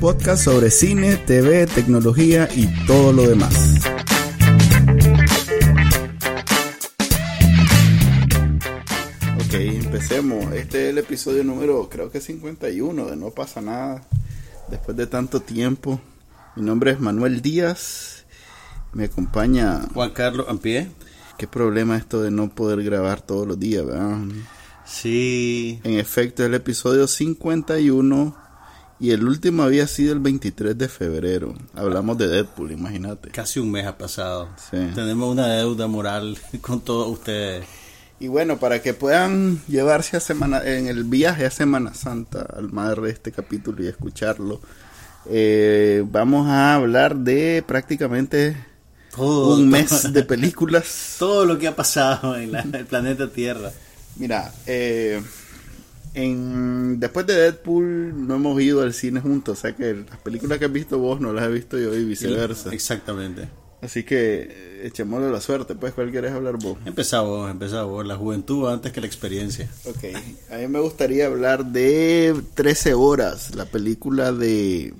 Podcast sobre cine, TV, tecnología y todo lo demás. Ok, empecemos. Este es el episodio número, creo que 51 de No pasa nada. Después de tanto tiempo. Mi nombre es Manuel Díaz. Me acompaña Juan Carlos Ampie. Qué problema esto de no poder grabar todos los días, ¿verdad? Sí. En efecto, es el episodio 51 y el último había sido el 23 de febrero. Hablamos de Deadpool, imagínate. Casi un mes ha pasado. Sí. Tenemos una deuda moral con todos ustedes. Y bueno, para que puedan llevarse a semana, en el viaje a Semana Santa al madre de este capítulo y escucharlo, eh, vamos a hablar de prácticamente Todo, un mes de películas. Todo lo que ha pasado en la- el planeta Tierra. Mira, eh, en, después de Deadpool no hemos ido al cine juntos, o sea que las películas que has visto vos no las he visto yo y viceversa. Exactamente. Así que eh, echémosle la suerte, pues, ¿cuál quieres hablar vos? Empezá vos, empezá vos. La juventud antes que la experiencia. Ok, a mí me gustaría hablar de 13 horas, la película de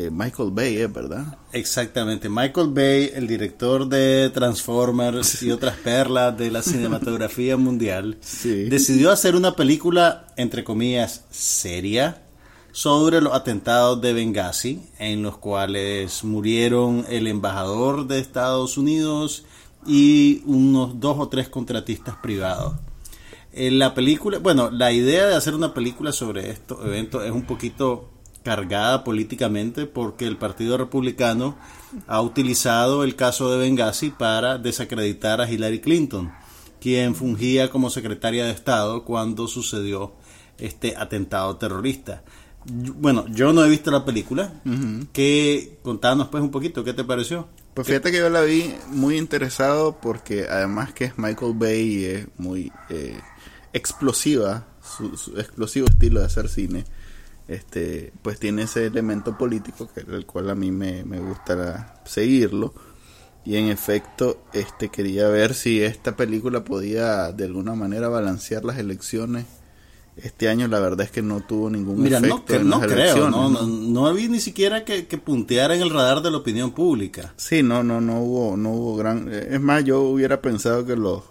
eh, Michael Bay, ¿eh? ¿verdad? Exactamente. Michael Bay, el director de Transformers y otras perlas de la cinematografía mundial, Sí. decidió hacer una película, entre comillas, seria sobre los atentados de Benghazi, en los cuales murieron el embajador de Estados Unidos y unos dos o tres contratistas privados. En la película, bueno, la idea de hacer una película sobre estos eventos es un poquito cargada políticamente porque el Partido Republicano ha utilizado el caso de Benghazi para desacreditar a Hillary Clinton, quien fungía como secretaria de Estado cuando sucedió este atentado terrorista. Bueno, yo no he visto la película. que Contanos pues un poquito, ¿qué te pareció? Pues fíjate que yo la vi muy interesado porque además que es Michael Bay y es muy eh, explosiva, su, su explosivo estilo de hacer cine, este, pues tiene ese elemento político que el cual a mí me, me gusta seguirlo. Y en efecto, este quería ver si esta película podía de alguna manera balancear las elecciones. Este año la verdad es que no tuvo ningún Mira, no, efecto cre- en no las creo, elecciones, no, ¿no? no, no había ni siquiera que, que puntear en el radar de la opinión pública. Sí, no, no, no hubo, no hubo gran. eh, Es más, yo hubiera pensado que los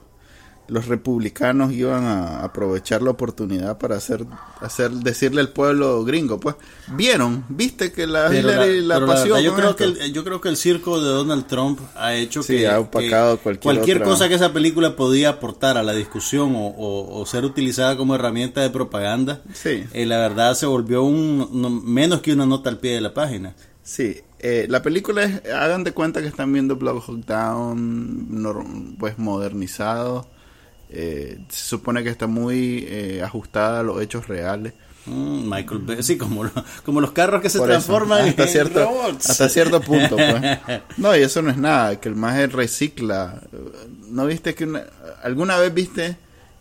los republicanos iban a aprovechar la oportunidad para hacer, hacer, decirle al pueblo gringo, pues, vieron, viste que la Hillary la, yo creo que esto?" el, yo creo que el circo de Donald Trump ha hecho Sí, que ha opacado que cualquier otra- cosa que esa película podía aportar a la discusión o, o- o ser utilizada como herramienta de propaganda, Sí. eh, la verdad se volvió un no- menos que una nota al pie de la página. Sí, eh, la película es, hagan de cuenta que están viendo Black Hawk Down, pues modernizado. Eh, se supone que está muy eh, ajustada a los hechos reales. Mm, Michael Bay, sí, como, lo- como los carros que se Por eso, transforman hasta en cierto, robots. hasta cierto punto pues. no y eso no es nada que el maje recicla no viste que una- alguna vez viste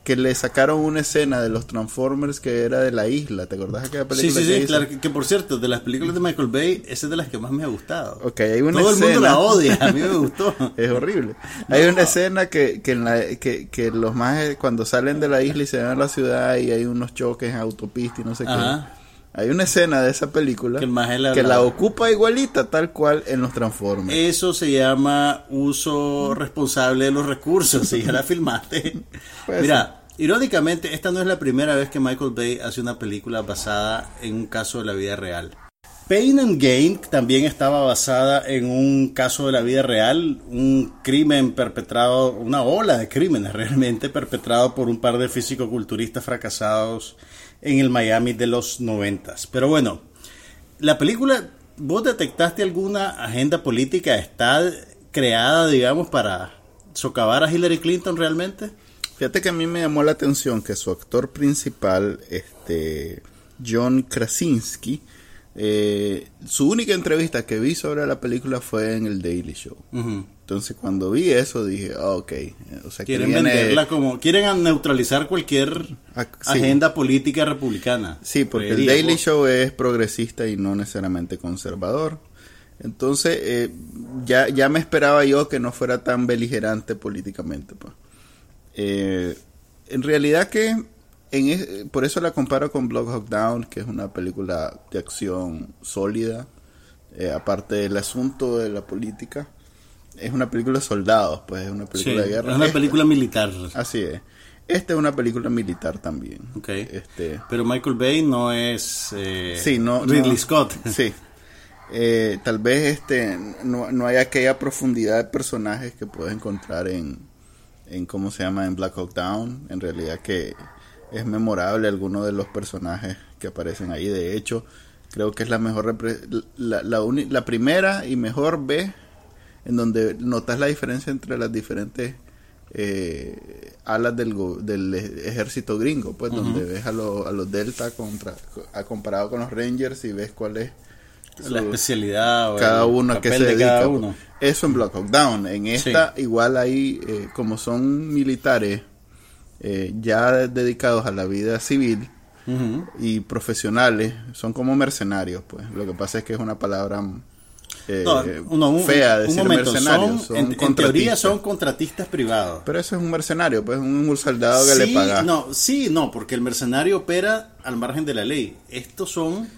que le sacaron una escena de los Transformers que era de la isla te acordás de aquella Sí, película sí, que sí, hizo? claro, que, que por cierto, de las películas de Michael Bay, esa es de las que más me ha gustado. Ok, hay una Todo el mundo la odia, a mí me gustó. es horrible hay una escena que, que, en la, que, que los majes cuando salen de la isla y se van a la ciudad y hay unos choques en autopista y no sé Ajá. qué hay una escena de esa película Que la- que la la- ocupa igualita tal cual en los Transformers Eso se llama uso responsable de los recursos, si ya la filmaste. Puede Mira, irónicamente, esta no es la primera vez que Michael Bay hace una película basada en un caso de la vida real. Pain and Gain también estaba basada en un caso de la vida real, un crimen perpetrado, una ola de crímenes realmente perpetrado por un par de físico-culturistas fracasados en el Miami de los noventas. Pero bueno, la película, ¿vos detectaste alguna agenda política? ¿Está creada, digamos, para socavar a Hillary Clinton realmente? Fíjate que a mí me llamó la atención que su actor principal, este John Krasinski, Eh, su única entrevista que vi sobre la película fue en el Daily Show. Entonces cuando vi eso dije, ah, ok. O sea, quieren venderla como, quieren neutralizar cualquier ah, agenda política republicana. Sí, porque el Daily Show es progresista y no necesariamente conservador. Entonces eh, ya, ya me esperaba yo que no fuera tan beligerante políticamente. Pues. Eh, en realidad que en por eso la comparo con Block Hawk Down, que es una película de acción sólida, eh, aparte del asunto de la política. Es una película de soldados, pues es una película de guerra. Es una película militar. Así es. Esta es una película militar también. Okay. Este, Pero Michael Bay no es eh, sí, no, Ridley Scott. Sí. Eh, tal vez este no, no hay aquella profundidad de personajes que puedes encontrar en, en cómo se llama en Black Hawk Down. En realidad que es memorable alguno de los personajes que aparecen ahí. De hecho, creo que es la mejor la, la, la primera y mejor B en donde notas la diferencia entre las diferentes eh, alas del, del ejército gringo, pues donde ves a, a los Delta contra, a, comparado con los Rangers y ves cuál es la especialidad o cada uno a qué se dedica. Uno. Eso en Block Hawk Down. En esta igual ahí, eh, como son militares eh, ya dedicados a la vida civil y profesionales, son como mercenarios, pues. Lo que pasa es que es una palabra eh, fea decir mercenarios. en, teoría son contratistas privados. Pero eso es un mercenario, pues un soldado que le paga. No, sí, no, porque el mercenario opera al margen de la ley. Estos son.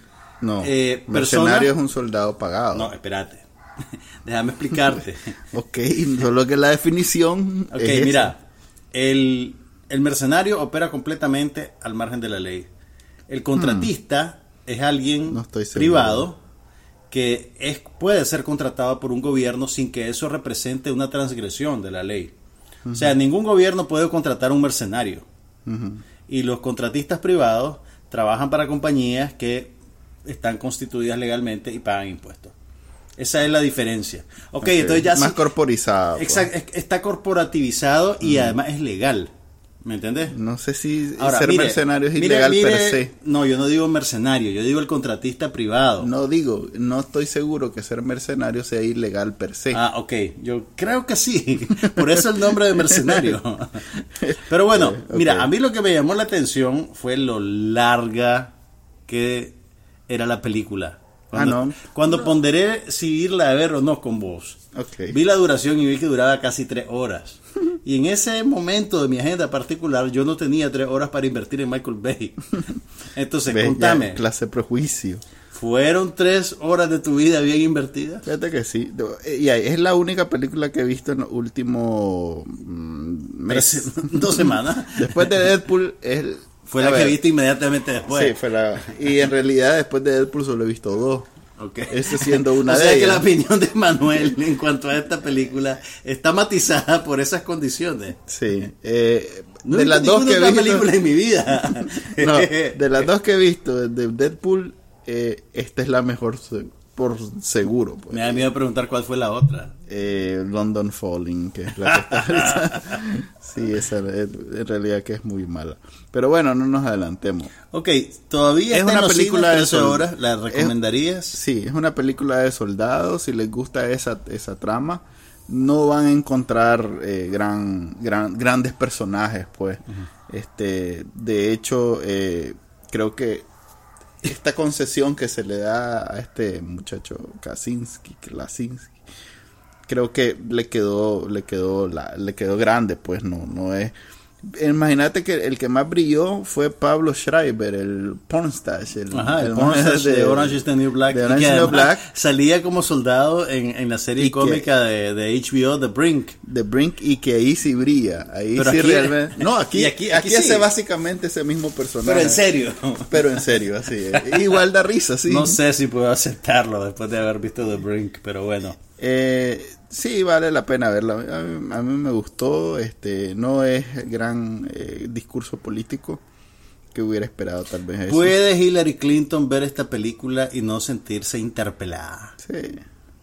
No, eh, mercenario es un soldado pagado. No, espérate. Déjame explicarte. ok, solo que la definición. Ok, mira. El, el mercenario opera completamente al margen de la ley. El contratista hmm. es alguien privado que es, puede ser contratado por un gobierno sin que eso represente una transgresión de la ley. O sea, ningún gobierno puede contratar a un mercenario. Y los contratistas privados trabajan para compañías que están constituidas legalmente y pagan impuestos. Esa es la diferencia. Ok, entonces ya... Más corporizado. Pues. Exacto, está corporativizado y además es legal. ¿Me entiendes? No sé si ser mercenario es ilegal per se. No, yo no digo mercenario, yo digo el contratista privado. No digo, no estoy seguro que ser mercenario sea ilegal per se. Ah, ok, yo creo que sí. Por eso el nombre de mercenario. Pero bueno, mira, a mí lo que me llamó la atención fue lo larga que era la película. Cuando, ah, no. Cuando ponderé si irla a ver o no con vos. Vi la duración y vi que duraba casi tres horas. Y en ese momento de mi agenda particular, yo no tenía tres horas para invertir en Michael Bay. Entonces, contame. clase prejuicio. ¿Fueron tres horas de tu vida bien invertidas? Fíjate que sí. Y es la única película que he visto en los últimos mm, meses. Dos semanas. Después de Deadpool, es fue la que viste inmediatamente después. Sí, fue la. Y en realidad, después de Deadpool, solo he visto dos. Okay. Este siendo una o sea que la opinión de Manuel en cuanto a esta película está matizada por esas condiciones. Sí. Eh, de las dos que he visto. película en mi vida. no, de las dos que he visto, de Deadpool, eh, esta es la mejor por seguro. Pues. Me da miedo preguntar cuál fue la otra. Eh, London Falling, que es la que está Sí, esa en realidad que es muy mala. Pero bueno, no nos adelantemos. Ok, todavía es una película de horas, ¿la recomendarías? sí, es una película de soldados, si les gusta esa, esa trama, no van a encontrar eh, gran, gran, grandes personajes, pues. este De hecho, eh, creo que esta concesión que se le da a este muchacho Kaczynski, Klasinski, creo que le quedó, le quedó, la, le quedó grande, pues no, no es Imagínate que el que más brilló fue Pablo Schreiber, el pornstache. El, Ajá, el, de, Orange is the New Black. Black. Salía como soldado en, en la serie cómica de, de, HBO, The Brink. The Brink, y que ahí sí brilla. Ahí sí realmente. No, aquí, aquí, aquí, hace básicamente ese mismo personaje. Pero en serio. Pero en serio, así. Igual da risa, sí. No sé si puedo aceptarlo después de haber visto The Brink, pero bueno. Eh, sí, vale la pena verla. A mí, me gustó. Este, no es gran eh, discurso político que hubiera esperado tal vez. Eso. ¿Puede Hillary Clinton ver esta película y no sentirse interpelada? Sí.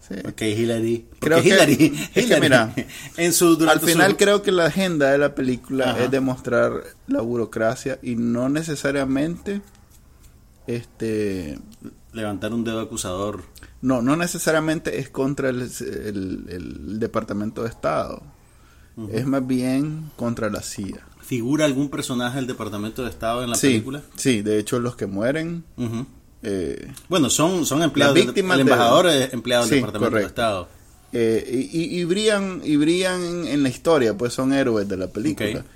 Sí. Ok, Hillary. Creo que, Hillary, mira, en su, al final creo que la agenda de la película es demostrar la burocracia y no necesariamente este levantar un dedo acusador. No, no necesariamente es contra el, el- el Departamento de Estado. Es más bien contra la CIA. ¿Figura algún personaje del Departamento de Estado en la sí, película? sí, de hecho los que mueren... Eh, Bueno, son, son empleados. Las del- víctimas el de- embajador es empleado del Sí, Departamento de. Estado. Eh, y, y- y brillan y brillan en, en la historia, pues son héroes de la película. Ok.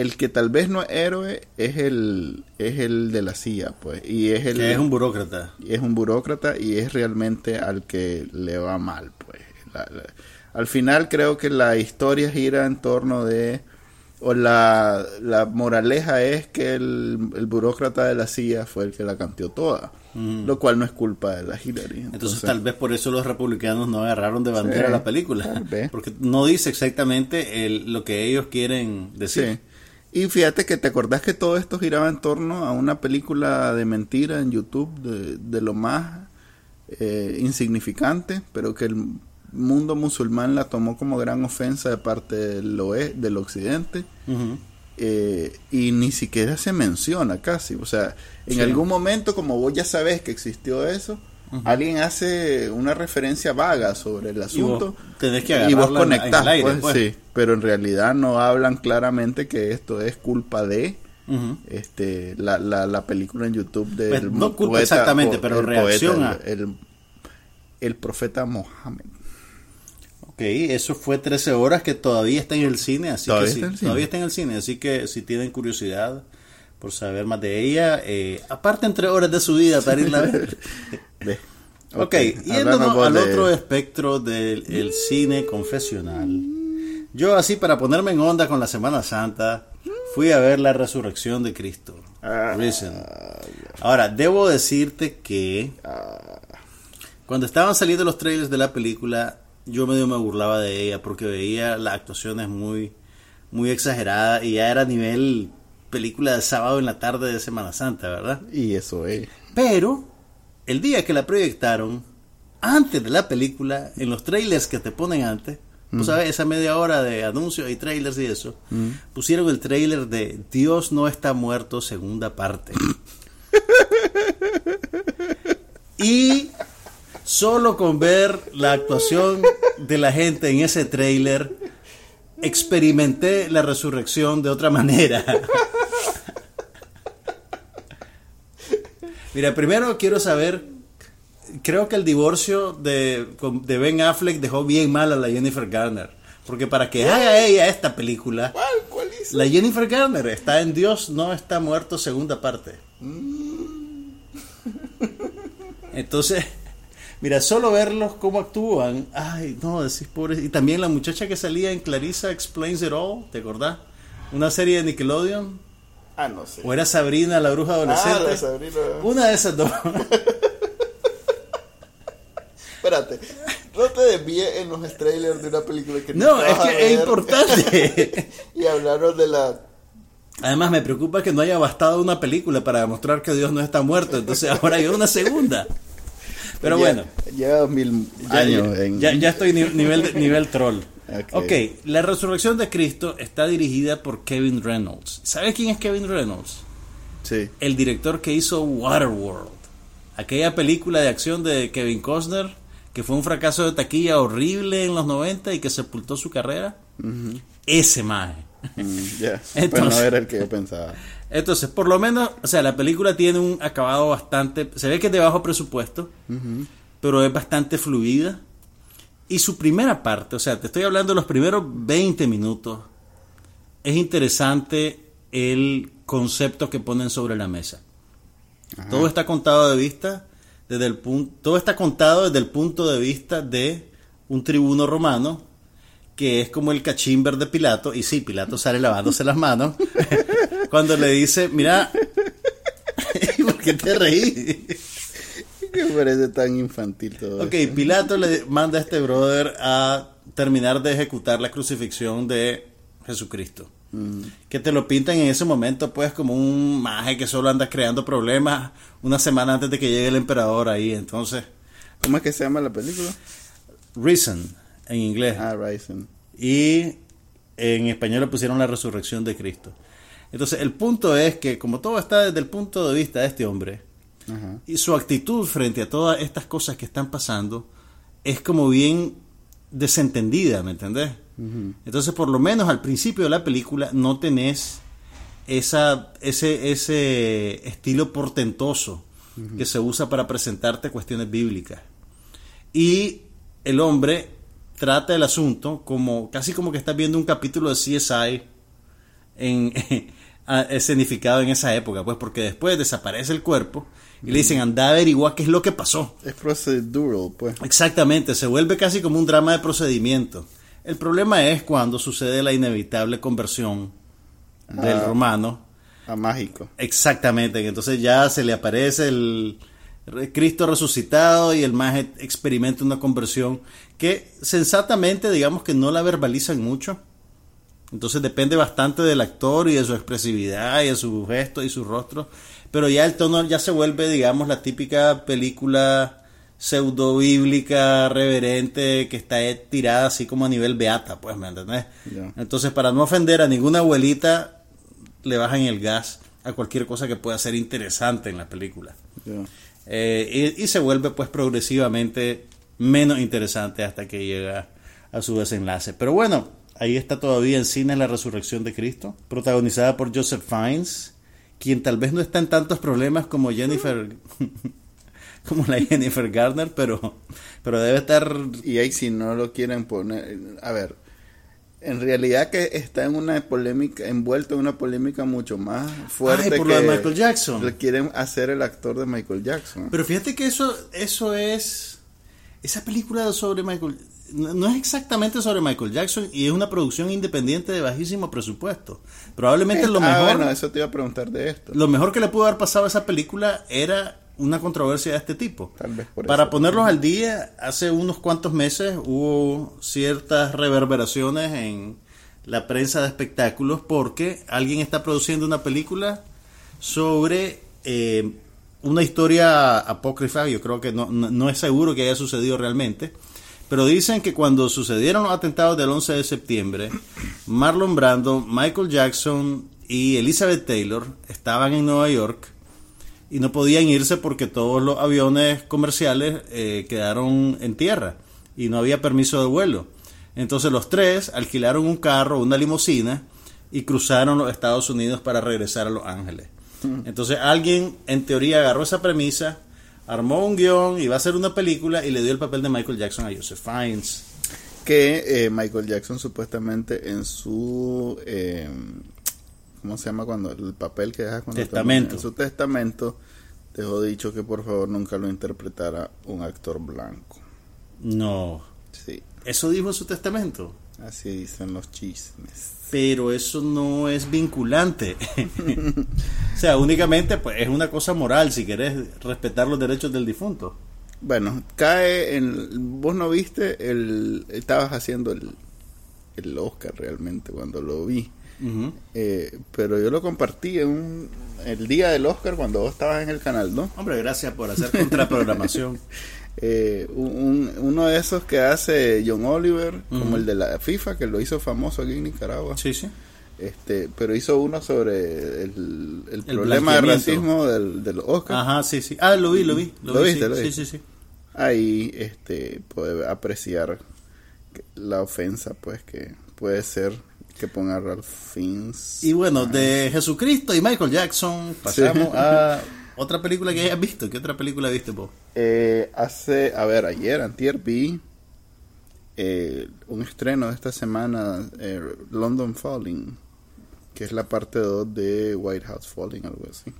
El que tal vez no es héroe es el es el de la CIA, pues, y es el Que es un burócrata. es un burócrata y es realmente al que le va mal, pues. La- la- al final creo que la historia gira en torno de o la, la moraleja es que el, el burócrata de la CIA fue el que la cambió toda, lo cual no es culpa de la Hillary. Entonces, tal vez por eso los republicanos no agarraron de bandera Sí, la película. tal vez. Porque no dice exactamente el- lo que ellos quieren decir. Sí. Y fíjate que te acordás que todo esto giraba en torno a una película de mentira en YouTube de, de lo más eh, insignificante, pero que el mundo musulmán la tomó como gran ofensa de parte del, oe- del occidente eh, y ni siquiera se menciona casi. O sea, en Sí. algún momento, como vos ya sabés que existió eso, alguien hace una referencia vaga sobre el Y vos asunto tenés que y vos en- en conectás, aire, pues, pues. sí, pero en realidad no hablan claramente que esto es culpa de este la, la, la película en YouTube del Pues, no culpa exactamente, po- pero el reacciona. poeta, el, el- el profeta Mohammed. Ok, eso fue 13 horas que todavía está en el cine, así Todavía que sí, está en el cine. todavía está en el cine, así que si tienen curiosidad por saber más de ella, eh, aparten tres horas de su vida para irla a ver. Ok, Háblanos yéndonos al de- otro espectro del el cine confesional. Yo así para ponerme en onda con la Semana Santa, fui a ver la resurrección de Cristo. Ah. Ahora, debo decirte que ah, cuando estaban saliendo los trailers de la película, yo medio me burlaba de ella porque veía las actuaciones muy, muy exageradas y ya era nivel película de sábado en la tarde de Semana Santa, ¿verdad? y eso es. Pero el día que la proyectaron, antes de la película, en los trailers que te ponen antes, tú sabes, esa media hora de anuncios y trailers y eso, pusieron el trailer de Dios no está muerto, segunda parte. y solo con ver la actuación de la gente en ese trailer, experimenté la resurrección de otra manera. Mira, primero quiero saber, creo que el divorcio de, de Ben Affleck dejó bien mal a la Jennifer Garner. Porque para que haga ella esta película, ¿Cuál? ¿Cuál hizo? la Jennifer Garner está en Dios no está muerto segunda parte. Entonces, mira, solo verlos cómo actúan, ay, no, decís pobre. Y también la muchacha que salía en Clarissa Explains It All, ¿te acordás? Una serie de Nickelodeon. Ah, no sé. ¿O era Sabrina, la bruja adolescente? Ah, la Sabrina. Una de esas dos. Espérate, no te desvíes en los trailers de una película que No, es vas a que es importante. y hablaron de la Además, me preocupa que no haya bastado una película para demostrar que Dios no está muerto. Entonces, ahora hay una segunda. Pero Ya- bueno, Lleva mil años ya- en. ya, ya estoy ni- nivel, nivel troll. Ok. ok, la resurrección de Cristo está dirigida por Kevin Reynolds. ¿Sabes quién es Kevin Reynolds? Sí. El director que hizo Waterworld. Aquella película de acción de Kevin Costner que fue un fracaso de taquilla horrible en los 90 y que sepultó su carrera. Ese maje. Mm. Pero Entonces- no era el que yo pensaba. Entonces, por lo menos, o sea, la película tiene un acabado bastante, se ve que es de bajo presupuesto, pero es bastante fluida. Y su primera parte, o sea, te estoy hablando de los primeros 20 minutos, es interesante el concepto que ponen sobre la mesa. Todo está contado de vista desde el punto, todo está contado desde el punto de vista de un tribuno romano que es como el cachimber de Pilato, y sí, Pilato sale lavándose las manos, cuando le dice, mira, ¿por qué te reí? Me parece tan infantil todo Ok. Pilato le manda a este brother a terminar de ejecutar la crucifixión de Jesucristo. Que te lo pintan en ese momento, pues, como un maje que solo anda creando problemas una semana antes de que llegue el emperador ahí. Entonces, ¿Cómo es que se llama la película? Risen en inglés. Ah, Ryzen. y en español le pusieron la resurrección de Cristo. Entonces, el punto es que como todo está desde el punto de vista de este hombre, Ajá. Y su actitud frente a todas estas cosas que están pasando es como bien desentendida, ¿me entendés? Entonces, por lo menos al principio de la película no tenés esa, ese, ese estilo portentoso que se usa para presentarte cuestiones bíblicas. Y el hombre trata el asunto como casi como que estás viendo un capítulo de CSI en, escenificado en esa época, pues porque después desaparece el cuerpo y le dicen anda a averiguar qué es lo que pasó. Es procedural, pues. Exactamente, se vuelve casi como un drama de procedimiento. El problema es cuando sucede la inevitable conversión del Ah. romano. A mágico. Exactamente, entonces ya se le aparece el Cristo resucitado y el más experimenta una conversión que sensatamente digamos que no la verbalizan mucho. Entonces depende bastante del actor y de su expresividad y de su gesto y su rostro. Pero ya el tono ya se vuelve, digamos, la típica película pseudo bíblica, reverente, que está tirada así como a nivel beata, pues, ¿me entendés? Entonces, para no ofender a ninguna abuelita, le bajan el gas a cualquier cosa que pueda ser interesante en la película. Eh, y, y se vuelve pues progresivamente menos interesante hasta que llega a su desenlace. Pero bueno, ahí está todavía en cine La Resurrección de Cristo, protagonizada por Joseph Fiennes, quien tal vez no está en tantos problemas como Jennifer, como la Jennifer Garner, pero, pero debe estar... Y ahí si no lo quieren poner, a ver, en realidad que está en una polémica, envuelto en una polémica mucho más fuerte Ay, por que lo de Michael Jackson. le quieren hacer el actor de Michael Jackson. Pero fíjate que eso, eso es. Esa película sobre Michael. No es exactamente sobre Michael Jackson y es una producción independiente de bajísimo presupuesto. Probablemente lo ah, mejor. bueno, eso te iba a preguntar de esto. Lo mejor que le pudo haber pasado a esa película era una controversia de este tipo. Tal vez por Para eso. ponerlos al día, hace unos cuantos meses hubo ciertas reverberaciones en la prensa de espectáculos porque alguien está produciendo una película sobre eh, una historia apócrifa, yo creo que no, no, no es seguro que haya sucedido realmente, pero dicen que cuando sucedieron los atentados del 11 de septiembre, Marlon Brando, Michael Jackson y Elizabeth Taylor estaban en Nueva York y no podían irse porque todos los aviones comerciales eh, quedaron en tierra y no había permiso de vuelo. Entonces los tres alquilaron un carro, una limusina y cruzaron los Estados Unidos para regresar a Los Ángeles. Entonces alguien en teoría agarró esa premisa, armó un guion, iba a hacer una película y le dio el papel de Michael Jackson a Joseph Fiennes. Que eh, Michael Jackson supuestamente en su... eh, ¿Cómo se llama cuando? El papel que deja cuando te Testamento. En su testamento dejó dicho que por favor nunca lo interpretara un actor blanco. No, Sí, eso dijo en su testamento. Así dicen los chismes. pero eso no es vinculante. o sea, únicamente pues es una cosa moral si querés respetar los derechos del difunto. Bueno, cae en... Vos no viste el... Estabas haciendo el, el Oscar realmente cuando lo vi. Eh, pero yo lo compartí en un- el día del Oscar cuando vos estabas en el canal, ¿no? Hombre, gracias por hacer contraprogramación. Eh, un- un- uno de esos que hace John Oliver, como Ujú. el de la FIFA, que lo hizo famoso aquí en Nicaragua. sí, sí. Este, pero hizo uno sobre el, el problema de racismo del, del Oscar. Ajá, sí, sí. Ah, lo vi, lo vi. ¿Lo vi, viste, sí, lo sí, viste? sí, sí. Ahí este, puede apreciar la ofensa, pues, que puede ser que ponga Ralph Fiennes. Y bueno, de Jesucristo y Michael Jackson pasamos Sí. a otra película que hayas visto. ¿Qué otra película viste vos? Eh, hace, a ver, ayer, antier vi eh, un estreno de esta semana, eh, London Falling, que es la parte 2 de White House Falling, algo así.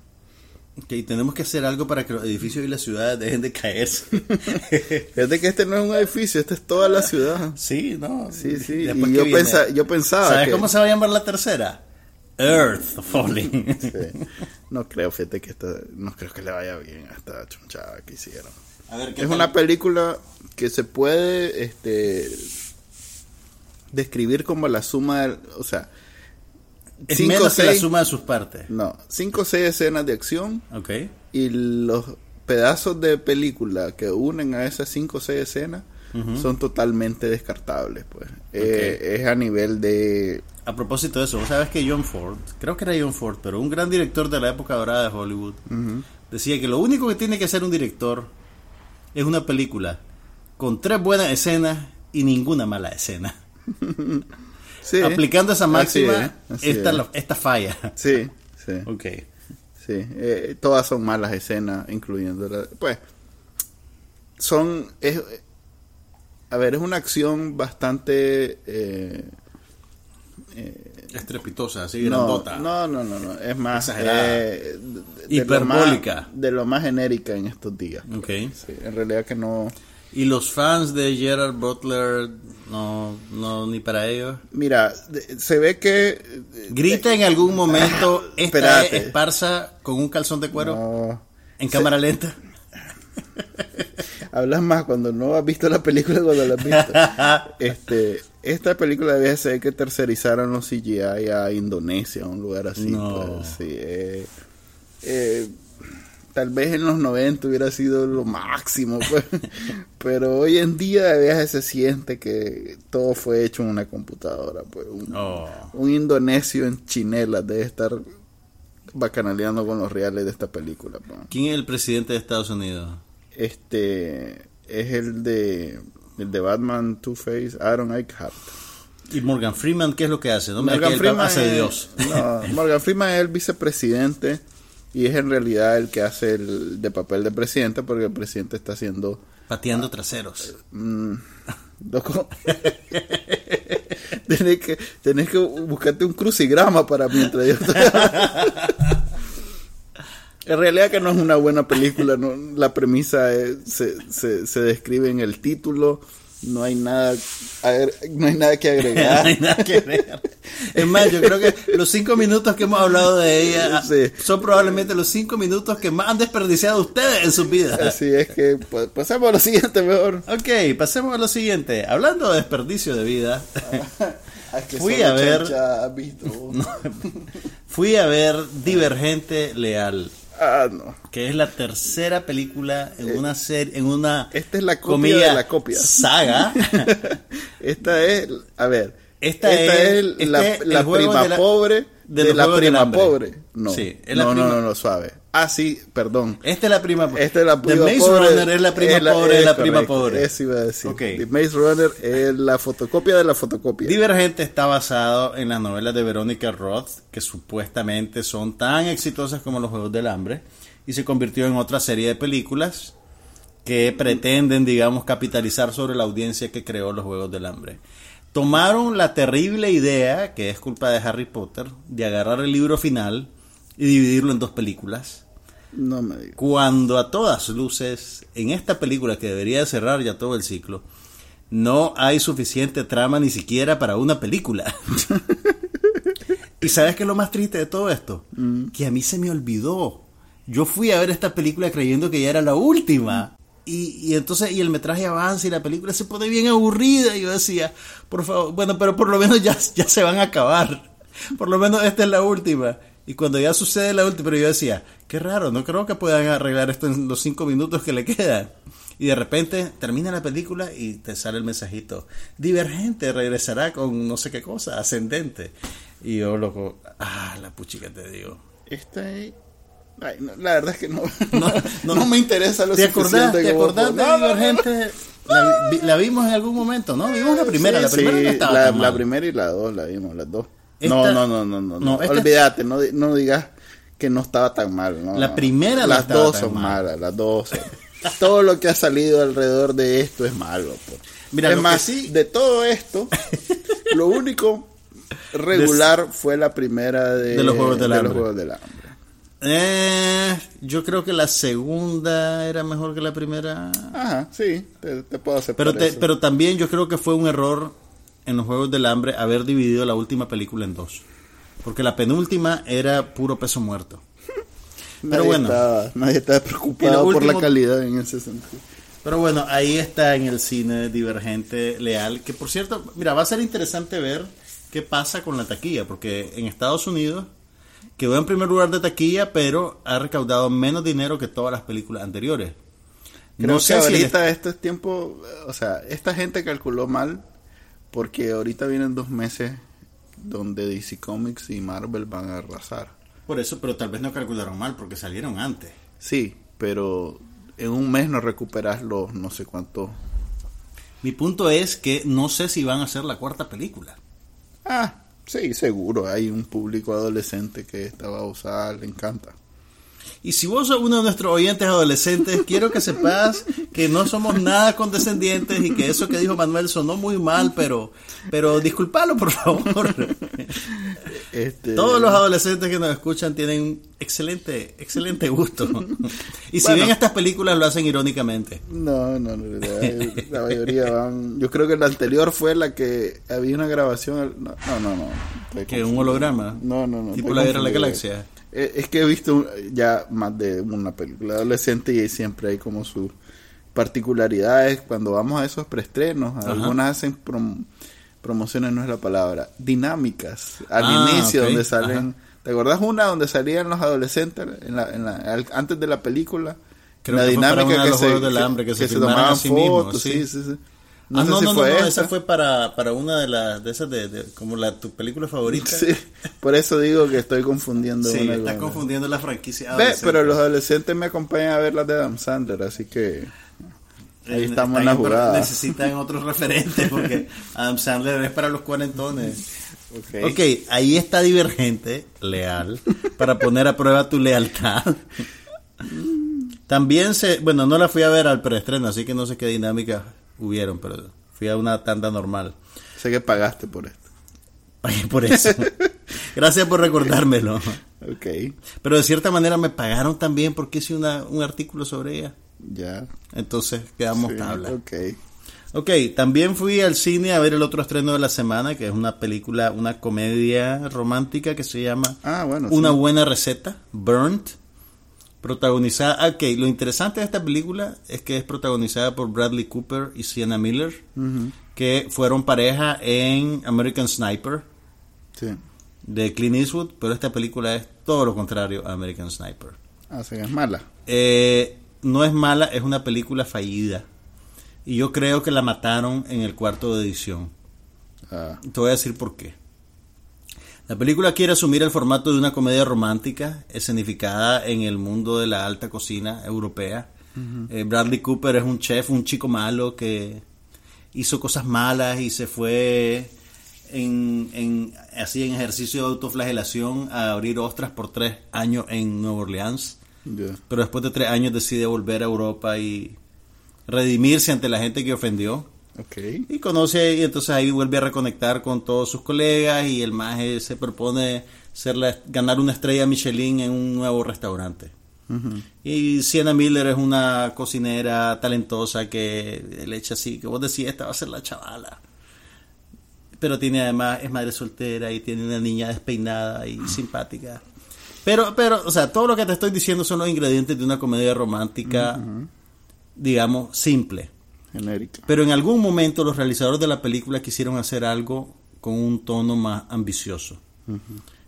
Que tenemos que hacer algo para que los edificios y las ciudades dejen de caerse. Fíjate que este no es un edificio, este es toda la ciudad. sí, no. Sí, sí, Después y yo, pensa- yo pensaba ¿Sabes que... cómo se va a llamar la tercera? Earth Falling. Sí. No creo, fíjate que esta, no creo que le vaya bien a esta chunchada que hicieron. A ver, ¿qué Es tal? una película que se puede este describir como la suma del, o sea, Es cinco, menos que la seis- suma de sus partes. no, cinco o seis escenas de acción Ok. y los pedazos de película que unen a esas cinco o seis escenas son totalmente descartables, pues. Eh, es a nivel de A propósito de eso, vos sabes que John Ford, creo que era John Ford, pero un gran director de la época dorada de Hollywood, decía que lo único que tiene que hacer un director es una película con tres buenas escenas y ninguna mala escena. Sí. Aplicando esa máxima, es, esta falla. Sí, sí. Ok. Sí, eh, todas son malas escenas, incluyendo la... Pues, son... Es, a ver, es una acción bastante... eh, Estrepitosa, así no, grandota. no, no, no, no, es más... Exagerada. eh, de- de lo Hiperbólica. más- De lo más genérica en estos días. Ok. Sí, en realidad que no... Y los fans de Gerard Butler, no, no, ni para ellos. Mira, se ve que... eh, Grita en algún momento esta es esparza con un calzón de cuero no, en cámara lenta. Hablas más cuando no has visto la película cuando la has visto. este, esta película debía ser que tercerizaron los CGI a Indonesia, a un lugar así. No. pues, sí, eh, eh, tal vez en los 90 hubiera sido lo máximo, pues. pero hoy en día de viaje se siente que todo fue hecho en una computadora. Pues. Un, Oh. un indonesio en chinela debe estar bacanaleando con los reales de esta película. pues. ¿Quién es el presidente de Estados Unidos? Este es el de el de Batman Two Face, Aaron Eckhart. ¿Y Morgan Freeman qué es lo que hace? No Morgan Freeman hace es- Dios. no, Morgan Freeman es el vicepresidente y es en realidad el que hace el de papel de presidente porque el presidente está haciendo Pateando traseros. mm, loco. tenés que tenés que buscarte un crucigrama para mientras yo estoy- En realidad que no es una buena película, no, la premisa es- se, se, se describe en el título, no hay nada no hay nada que no agregar. hay nada que ver. Es más, yo creo que los cinco minutos que hemos hablado de ella Sí. son probablemente los cinco minutos que más han desperdiciado ustedes en sus vidas. Así es que pues, pasemos a lo siguiente mejor. Ok, pasemos a lo siguiente. Hablando de desperdicio de vida, Fui a ver- fui a ver Divergente Leal, Ah, no. que es la tercera película en una serie, en una Esta es la copia comilla de la copia. saga. Esta es, a ver, Esta esta, es- es, este la, es el la prima pobre de de, los la Juegos del prima Hambre. pobre. No, Sí, es la no, prima- no, no, no, suave. Ah, sí, perdón. Esta es la prima Esta es la The prima Maze pobre. Runner es la prima es pobre de es la prima pobre. Eso iba a decir. Ok. The Maze Runner es la fotocopia de la fotocopia. Divergente está basado en las novelas de Verónica Roth, que supuestamente son tan exitosas como los Juegos del Hambre, y se convirtió en otra serie de películas que pretenden, digamos, capitalizar sobre la audiencia que creó los Juegos del Hambre. Tomaron la terrible idea, que es culpa de Harry Potter, de agarrar el libro final y dividirlo en dos películas. No me digas. Cuando a todas luces, en esta película que debería cerrar ya todo el ciclo, no hay suficiente trama ni siquiera para una película. ¿Y sabes qué es lo más triste de todo esto? Que a mí se me olvidó. Yo fui a ver esta película creyendo que ya era la última. Y, entonces, y el metraje avanza y la película se pone bien aburrida. Y yo decía, por favor, bueno, pero por lo menos ya, ya se van a acabar. Por lo menos esta es la última. Y cuando ya sucede la última, pero yo decía, qué raro, no creo que puedan arreglar esto en los cinco minutos que le quedan. Y de repente termina la película y te sale el mensajito, Divergente regresará con no sé qué cosa, ascendente. Y yo loco, ah, la puchica te digo. Esta es... Ay, no, la verdad es que no, No, no, no. me interesa lo ¿Te acordás, ¿te acordás de. Divergente? La, vi- la vimos en algún momento, ¿no? Vimos la primera, Sí, la primera sí, no estaba la, tan la mal. primera y la dos la vimos, las dos. Esta- no, no, no, no, no, no, esta- Olvídate, no, no digas que no estaba tan mal. no, La primera Las dos son mal. malas, las dos. son- Todo lo que ha salido alrededor de esto es malo. Mira, es que más, sí- de todo esto, lo único regular fue la primera de, De los Juegos del de Hambre. los Juegos del Hambre. Eh, yo creo que la segunda era mejor que la primera. Ajá, sí, te, te puedo aceptar Pero, te- eso. pero también yo creo que fue un error en los Juegos del Hambre haber dividido la última película en dos. Porque la penúltima era puro peso muerto. nadie pero bueno. estaba, nadie estaba preocupado por la calidad en ese sentido. Pero bueno, ahí está en el cine Divergente Leal, que por cierto, mira, va a ser interesante ver qué pasa con la taquilla, porque en Estados Unidos quedó en primer lugar de taquilla, pero ha recaudado menos dinero que todas las películas anteriores. Creo no sé que si ahorita este es tiempo, o sea, esta gente calculó mal porque ahorita vienen dos meses donde DC Comics y Marvel van a arrasar. Por eso, pero tal vez no calcularon mal porque salieron antes. Sí, pero en un mes no recuperas los no sé cuánto. Mi punto es que no sé si van a hacer la cuarta película. Ah, sí, seguro. Hay un público adolescente que esta va a usar, le encanta. Y si vos sos uno de nuestros oyentes adolescentes, quiero que sepas que no somos nada condescendientes y que eso que dijo Manuel sonó muy mal, pero, pero disculpalo por favor. Este, Todos los adolescentes que nos escuchan tienen excelente, excelente gusto. Y si Bueno. ven estas películas lo hacen irónicamente. No, no, no, la, la mayoría van. Yo creo que la anterior fue la que había una grabación. No, no, no. Que un holograma. No, no, no. Tipo la guerra de la galaxia. Eh, Es que he visto ya más de una película adolescente y siempre hay como sus particularidades. Cuando vamos a esos preestrenos, algunas hacen prom- promociones, no es la palabra, dinámicas. Al Ah, inicio, donde salen. ajá. ¿Te acordás una donde salían los adolescentes en la, en la- al- antes de la película? Creo la que fue para uno de que se, del Hambre, que se filmaron tomaban sí fotos, sí. sí, sí, sí. No ah, no, si no, fue no, esa. esa fue para, para una de las de esas de, de- como la tu película favorita. Sí, por eso digo que estoy confundiendo Sí, estás con- confundiendo la franquicia. Ve, pero los adolescentes me acompañan a ver las de Adam Sandler, así que ahí estamos en la jugada. Necesitan otros referentes porque Adam Sandler es para los cuarentones. Ok. Ok, ahí está Divergente, leal, para poner a prueba tu lealtad. También se, bueno, no la fui a ver al preestreno, así que no sé qué dinámicas hubieron, pero fui a una tanda normal. Sé que pagaste por esto. Pagué por eso. Gracias por recordármelo. Ok, Pero de cierta manera me pagaron también porque hice una, un artículo sobre ella. Ya. Entonces quedamos Sí, tabla. ok. Ok, también fui al cine a ver el otro estreno de la semana, que es una película, una comedia romántica que se llama Ah, bueno. Una sí. buena receta, Burnt, protagonizada. Ok, lo interesante de esta película es que es protagonizada por Bradley Cooper y Sienna Miller, que fueron pareja en American Sniper Sí. de Clint Eastwood, pero esta película es todo lo contrario a American Sniper. Ah, sí, es mala. Eh, no es mala, es una película fallida. Y yo creo que la mataron en el cuarto de edición. Ah, Te voy a decir por qué. La película quiere asumir el formato de una comedia romántica escenificada en el mundo de la alta cocina europea. Eh, Bradley Cooper es un chef, un chico malo que hizo cosas malas y se fue en, en- así en ejercicio de autoflagelación a abrir ostras por tres años en Nueva Orleans. Pero después de tres años decide volver a Europa y redimirse ante la gente que ofendió. Y conoce, y entonces ahí vuelve a reconectar con todos sus colegas y el maje se propone ser la- ganar una estrella Michelin en un nuevo restaurante. Y Sienna Miller es una cocinera talentosa que le echa así, que vos decís, esta va a ser la chavala. Pero tiene además, es madre soltera y tiene una niña despeinada y simpática. Pero, pero, o sea, todo lo que te estoy diciendo son los ingredientes de una comedia romántica, digamos, simple. Genérica. Pero en algún momento los realizadores de la película quisieron hacer algo con un tono más ambicioso.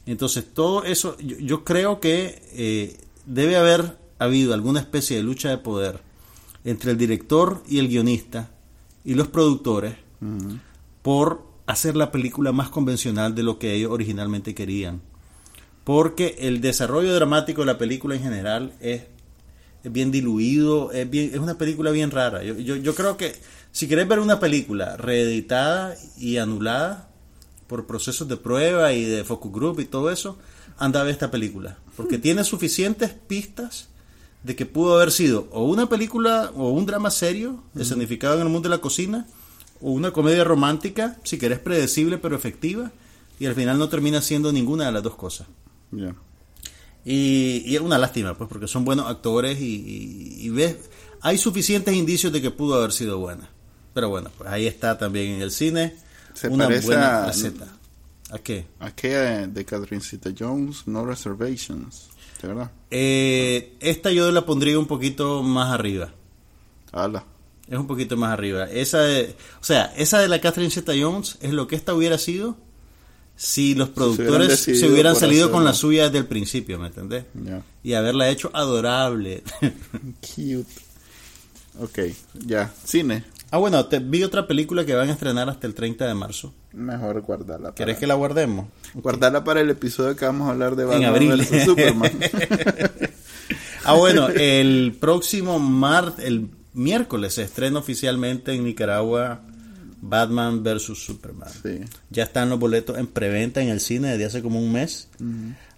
Entonces, todo eso, yo, yo creo que eh, debe haber habido alguna especie de lucha de poder entre el director y el guionista y los productores por hacer la película más convencional de lo que ellos originalmente querían. Porque el desarrollo dramático de la película en general es, es bien diluido, es, bien, es una película bien rara. Yo, yo, yo creo que si querés ver una película reeditada y anulada por procesos de prueba y de focus group y todo eso, anda a ver esta película. Porque tiene suficientes pistas de que pudo haber sido o una película o un drama serio escenificado en el mundo de la cocina o una comedia romántica, si querés predecible pero efectiva, y al final no termina siendo ninguna de las dos cosas. Y, y es una lástima, pues, porque son buenos actores y, y- y ves, hay suficientes indicios de que pudo haber sido buena. Pero bueno, pues ahí está también en el cine Se una buena a- receta. ¿A qué? Aquella de Catherine Zeta Jones, No Reservations. ¿De verdad? Eh, esta yo la pondría un poquito más arriba. Ala. Es un poquito más arriba. Esa de, o sea, esa de la Catherine Zeta Jones es lo que esta hubiera sido si los productores se hubieran salido con la suya desde el principio, ¿me entendés? Y haberla hecho adorable. Cute. Ok, ya. Cine. Ah, bueno, te vi otra película que van a estrenar hasta el 30 de marzo. Mejor guardarla. ¿Querés que la guardemos? Guardarla para el episodio que vamos a hablar de Batman abril. versus Superman. Ah, bueno, el próximo mar, el miércoles se estrena oficialmente en Nicaragua Batman vs Superman. sí. Ya están los boletos en preventa en el cine desde hace como un mes.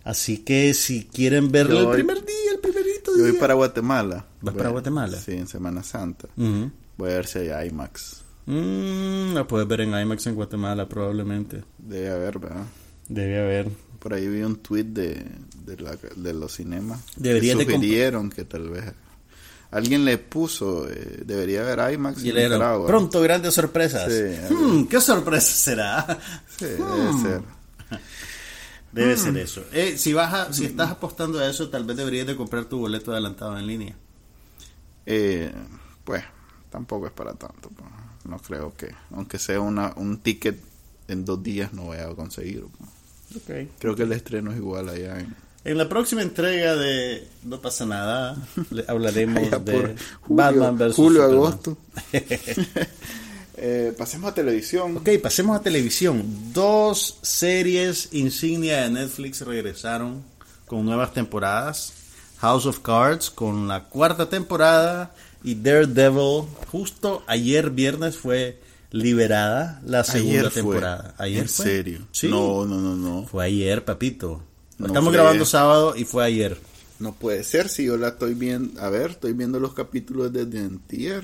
Así que si quieren verlo Yo el primer día, el primerito Yo voy día. para Guatemala. ¿Vas Voy- para Guatemala? Sí, en Semana Santa. Voy a ver si hay IMAX. Mm, la puedes ver en IMAX en Guatemala probablemente. Debe haber, ¿verdad? Debe haber. Por ahí vi un tweet de, de, la- de los cinemas. Deberías de que sugirieron que tal vez alguien le puso, eh, debería haber IMAX Y en Nicaragua. pronto grandes sorpresas. Sí, Hmm, ¿Qué sorpresa será? Sí, Hmm. debe ser. Debe ser eso. Eh, si vas a- si estás apostando a eso, tal vez deberías de comprar tu boleto adelantado en línea. Eh, pues tampoco es para tanto. pues. No creo que, aunque sea una, un ticket en dos días, no voy a conseguirlo. pues. Creo que el estreno es igual allá en, En la próxima entrega de No pasa nada, le hablaremos de julio, Batman vs julio Superman. agosto. Eh, pasemos a televisión. Ok, pasemos a televisión. Dos series insignia de Netflix regresaron con nuevas temporadas. House of Cards con la cuarta temporada y Daredevil justo ayer viernes fue liberada la segunda Ayer fue. temporada. Ayer ¿En fue. serio? Sí. No, no, no, no. Fue ayer, papito. No Estamos fue. grabando sábado y fue ayer. No puede ser si yo la estoy viendo. A ver, estoy viendo los capítulos desde antier.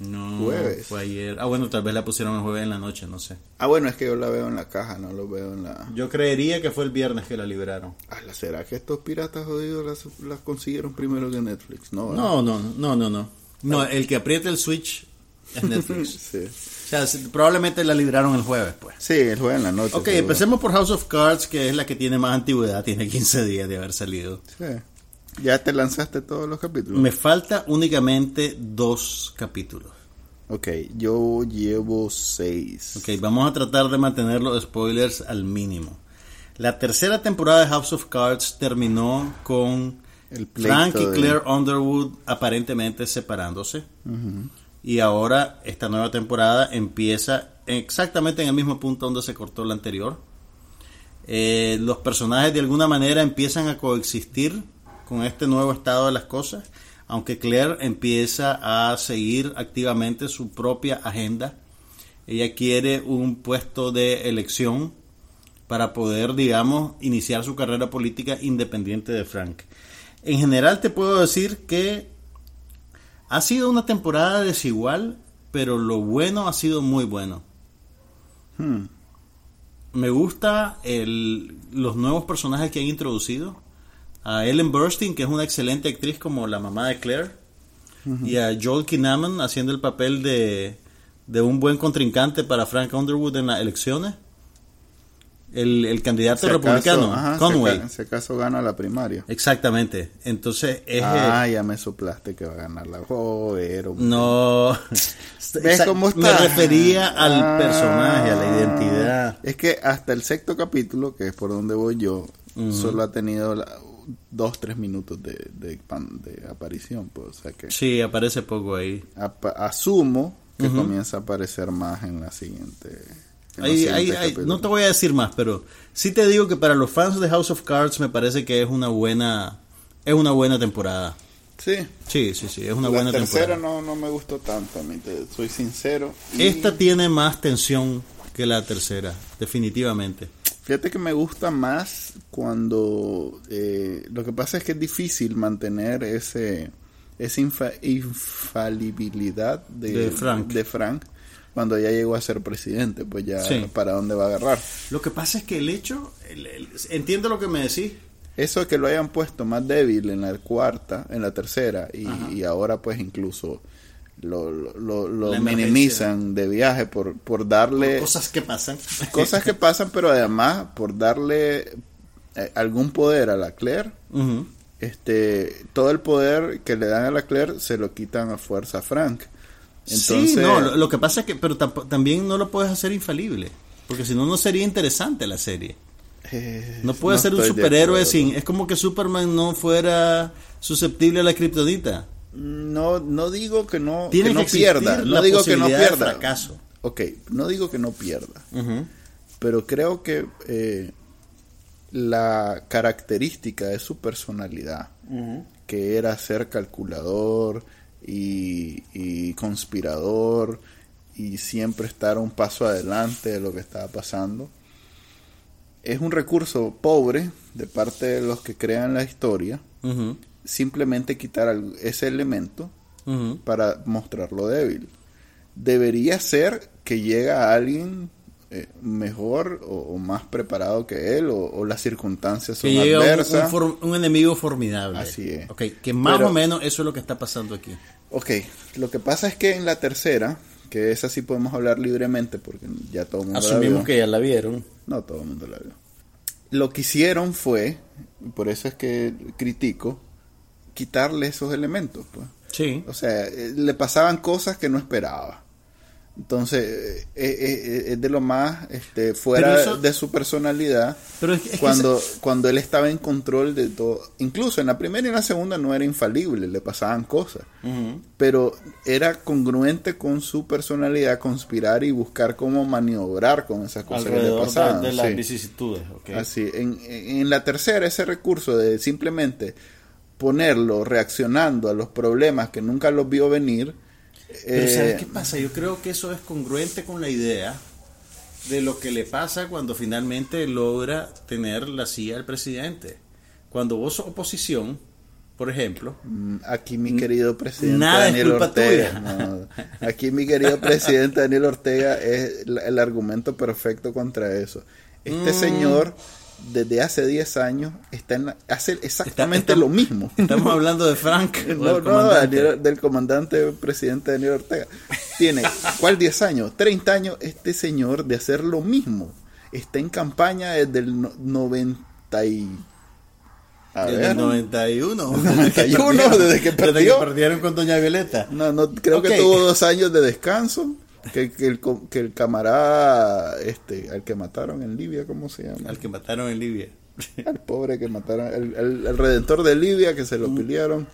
No, Jueves. fue ayer. Ah, bueno, tal vez la pusieron el jueves en la noche, no sé. Ah, bueno, es que yo la veo en la caja, no lo veo en la... Yo creería que fue el viernes que la liberaron. Ah, ¿Será que estos piratas jodidos las, las consiguieron primero que Netflix? No, ¿verdad? No, no, no, no, no. No, el que aprieta el switch es Netflix. Sí. Sea, probablemente la liberaron el jueves, pues. Sí, el juego en la noche. Ok, seguro. empecemos por House of Cards, que es la que tiene más antigüedad, tiene 15 días de haber salido. Sí. ¿Ya te lanzaste todos los capítulos? Me falta únicamente dos capítulos. Ok, yo llevo seis. Ok, vamos a tratar de mantener los spoilers al mínimo. La tercera temporada de House of Cards terminó con El Frank y de- Claire Underwood aparentemente separándose. Y ahora esta nueva temporada empieza exactamente en el mismo punto donde se cortó la anterior. Eh, los personajes de alguna manera empiezan a coexistir con este nuevo estado de las cosas, aunque Claire empieza a seguir activamente su propia agenda. Ella quiere un puesto de elección para poder, digamos, iniciar su carrera política independiente de Frank. En general te puedo decir que ha sido una temporada desigual, pero lo bueno ha sido muy bueno. Hmm. Me gusta el, los nuevos personajes que han introducido. A Ellen Burstyn, que es una excelente actriz como la mamá de Claire. Y a Joel Kinnaman haciendo el papel de, de un buen contrincante para Frank Underwood en las elecciones. El, el candidato Si acaso- republicano, ajá, Conway. Si acaso gana la primaria. Exactamente. Entonces es... Ah, eh, ya me soplaste que va a ganar la joder. hombre. no... ¿Ves cómo Me está? refería al Ah. personaje, a la identidad. Es que hasta el sexto capítulo, que es por donde voy yo, solo ha tenido la- dos, tres minutos de, de, pan- de aparición. Pues, o sea que Sí, aparece poco ahí. asumo que comienza a aparecer más en la siguiente. Ahí- ahí- ahí- no te voy a decir más, pero sí te digo que para los fans de House of Cards me parece que es una buena es una buena temporada. Sí. Sí, sí, sí, es una la buena tercera temporada. no, no me gustó tanto, te- soy sincero. Y Esta tiene más tensión que la tercera, definitivamente. Fíjate que me gusta más cuando... eh, lo que pasa es que es difícil mantener ese esa infa- infalibilidad de, De Frank. de Frank cuando ya llegó a ser presidente, pues ya Sí. para dónde va a agarrar. Lo que pasa es que el hecho, el- el- entiendo lo que me decís, Eso de que lo hayan puesto más débil en la cuarta, en la tercera, y, ahora pues incluso lo, lo, minimizan de viaje por, por darle cosas que pasan. cosas que pasan, pero además por darle eh, algún poder a la Claire, Ujú. este todo el poder que le dan a la Claire se lo quitan a fuerza a Frank. Entonces, sí, no, lo, lo que pasa es que, pero también no lo puedes hacer infalible, porque si no, no sería interesante la serie. eh, No puede no ser un superhéroe sin. Es como que Superman no fuera susceptible a la kriptonita. No, no digo que no, Tiene que no que pierda. No digo que no pierda. fracaso. Ok, no digo que no pierda. Pero creo que eh, la característica de su personalidad, que era ser calculador y, y conspirador y siempre estar un paso adelante de lo que estaba pasando, es un recurso pobre de parte de los que crean la historia, simplemente quitar ese elemento Ujú. para mostrarlo débil. Debería ser que llega alguien eh, mejor o, o más preparado que él o, o las circunstancias son Que un, adversas. un enemigo formidable. Así es. Ok, que más Pero- o menos eso es lo que está pasando aquí. Ok, lo que pasa es que en la tercera, que esa sí podemos hablar libremente porque ya todo el mundo la Asumimos vio. que ya la vieron. No, todo el mundo la vio. Lo que hicieron fue, por eso es que critico, quitarle esos elementos. Pues. Sí. O sea, eh, le pasaban cosas que no esperaba. Entonces, eh, eh, eh, es de lo más este, fuera eso- de su personalidad Pero es cuando, cuando él estaba en control de todo. Incluso en la primera y en la segunda no era infalible, le pasaban cosas. Pero era congruente con su personalidad conspirar y buscar cómo maniobrar con esas cosas que le de, pasaban. de las sí. vicisitudes. Así, en, en la tercera, ese recurso de simplemente ponerlo reaccionando a los problemas que nunca los vio venir. Pero eh, ¿sabes qué pasa? Yo creo que eso es congruente con la idea de lo que le pasa cuando finalmente logra tener la silla del presidente. Cuando vos sos oposición, por ejemplo, mm, Aquí mi querido presidente Nada Daniel Ortega. no, aquí mi querido presidente Daniel Ortega es el, el argumento perfecto contra eso. Este Mm. señor desde hace 10 años está en la- hace exactamente está- lo mismo. estamos hablando de Frank. No, del no. Daniel- del comandante presidente Daniel Ortega. Tiene, ¿cuál 10 años? 30 años este señor de hacer lo mismo. Está en campaña desde el no- 90 y... A Desde ver. el 91. 91, desde que perdió. perdieron con Doña Violeta. No, no, creo Ok. que tuvo dos años de descanso. Que, que el, que el camarada, este, al que mataron en Libia, ¿cómo se llama? Al que mataron en Libia. Al pobre que mataron, el, el- el redentor de Libia que se lo pelearon.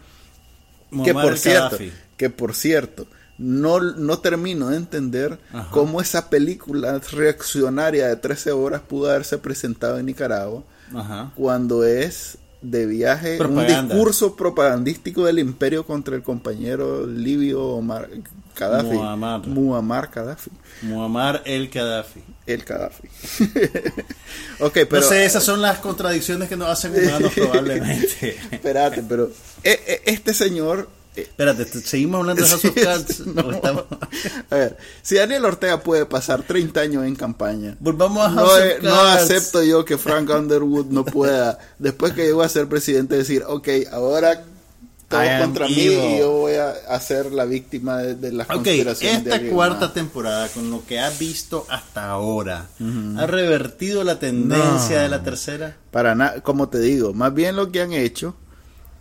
que por cierto, Gaddafi. que por cierto, no, no termino de entender Ajá. cómo esa película reaccionaria de 13 horas pudo haberse presentado en Nicaragua Ajá. cuando es de viaje Propaganda. un discurso propagandístico del imperio contra el compañero libio Omar Gaddafi. Muammar. Muammar Gaddafi. Muammar el Gaddafi. El Gaddafi. ok, pero no sé, esas son las contradicciones que nos hacen humanos probablemente. espérate, pero eh, eh, este señor eh, Espérate, ¿te- ¿seguimos hablando de House of Cards? no. ¿O estamos- A ver, si Daniel Ortega puede pasar 30 años en campaña, Volvamos a no, House of no Cards. acepto yo que Frank Underwood no pueda, después que llegó a ser presidente, decir, ok, ahora todo contra mí y yo voy a, ser la víctima de, de las Ok, conspiraciones esta cuarta más. temporada, con lo que has visto hasta ahora, ¿ha revertido la tendencia No. de la tercera? Para nada, como te digo, más bien lo que han hecho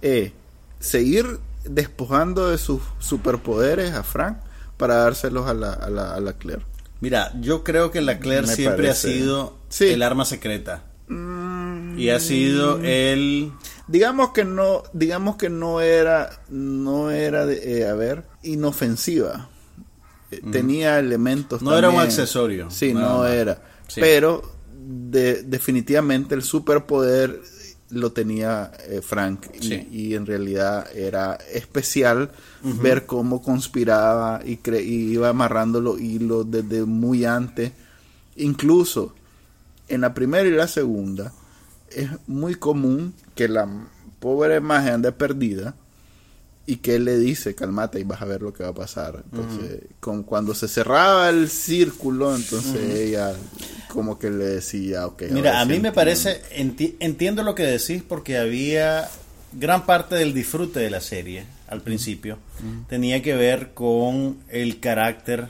es seguir despojando de sus superpoderes a Frank para dárselos a la, a la, a la Claire. Mira, yo creo que la Claire Me siempre parece. ha sido Sí. el arma secreta. Y ha sido el... digamos que no digamos que no era no era de, eh, a ver inofensiva. Eh, tenía elementos No era un accesorio, sí no era. Sí. pero de- definitivamente el superpoder lo tenía eh, Frank Sí. y en realidad era especial ver cómo conspiraba y, cre- y iba amarrando los hilos desde muy antes. Incluso en la primera y la segunda es muy común que la pobre imagen ande perdida y que él le dice, calmate y vas a ver lo que va a pasar. Entonces, con, cuando se cerraba el círculo, entonces ella como que le decía, ok. Mira, a mí me entiendo". parece, enti- entiendo lo que decís porque había gran parte del disfrute de la serie al principio tenía que ver con el carácter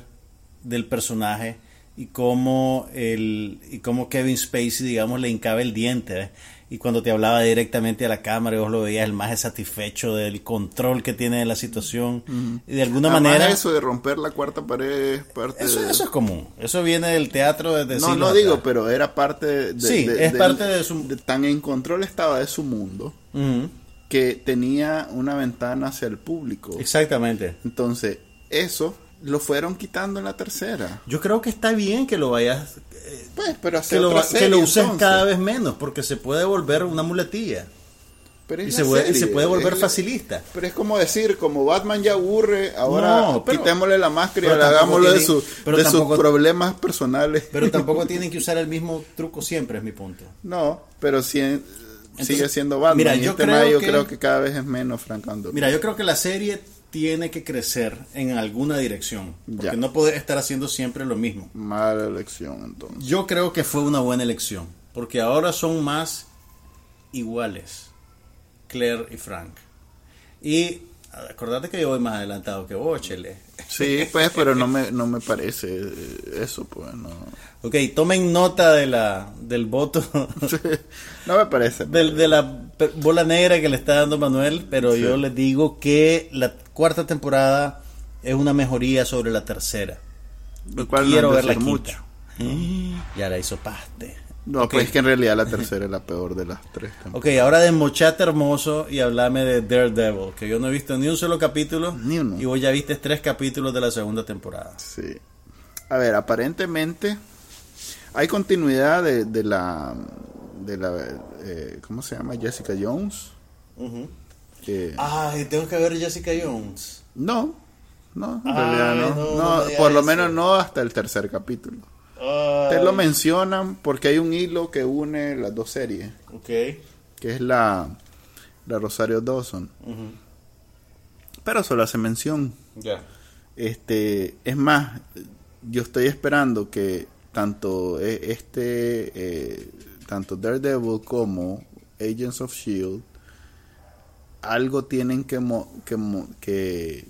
del personaje y cómo el y cómo Kevin Spacey digamos le hincaba el diente ¿ves? y cuando te hablaba directamente a la cámara y vos lo veías el más satisfecho del control que tiene de la situación y de alguna Además, manera eso de romper la cuarta pared es parte eso, de... eso es común eso viene del teatro desde no, no digo, atrás. pero era parte de... Sí, es parte de su- Tan en control estaba de su mundo que tenía una ventana hacia el público. Exactamente. Entonces, eso lo fueron quitando en la tercera. Yo creo que está bien que lo vayas. eh, Pues, pero que lo, otra que serie, lo uses entonces. cada vez menos, porque se puede volver una muletilla. Pero es Y se, puede, y serie, se puede volver es- facilista. Pero es como decir, como Batman ya aburre, ahora No, pero- quitémosle la máscara y hagámoslo de, su- pero de sus tampoco- problemas personales. Pero tampoco tienen que usar el mismo truco siempre, es mi punto. No, pero sí, sigue Entonces, siendo Batman. mira, y yo este creo que- creo que cada vez es menos Frank Underwood. Mira, yo creo que la serie tiene que crecer en alguna dirección. Porque Ya. no puede estar haciendo siempre lo mismo. Mala elección, entonces. Yo creo que fue una buena elección. Porque ahora son más iguales. Claire y Frank. Y acordate que yo voy más adelantado que vos, Chele. Sí, pues, pero no me, no me parece eso, pues, no. Ok, tomen nota de la, del voto, no me parece. del- de la bola negra que le está dando Manuel, pero Sí. yo les digo que la cuarta temporada es una mejoría sobre la tercera. Lo cual no Quiero ver la quinta. Ya la hizo paste. No, pues es que en realidad la tercera es la peor de las tres. temporadas. Ok, ahora desmochate hermoso y hablame de Daredevil, que yo no he visto ni un solo capítulo. Ni uno. Y vos ya viste tres capítulos de la segunda temporada. Sí. A ver, aparentemente hay continuidad de, de la de la eh, ¿cómo se llama? Jessica Jones. Que Ay, tengo que ver Jessica Jones. no, no, en Ay, realidad no. no, por lo eso. menos no hasta el tercer capítulo. Te lo mencionan porque hay un hilo que une las dos series, Ok. que es la la Rosario Dawson, pero solo hace mención. Ya. Este, es más, yo estoy esperando que tanto eh, este, eh, tanto Daredevil como Agents of Shield, algo tienen que, mo- que, mo- que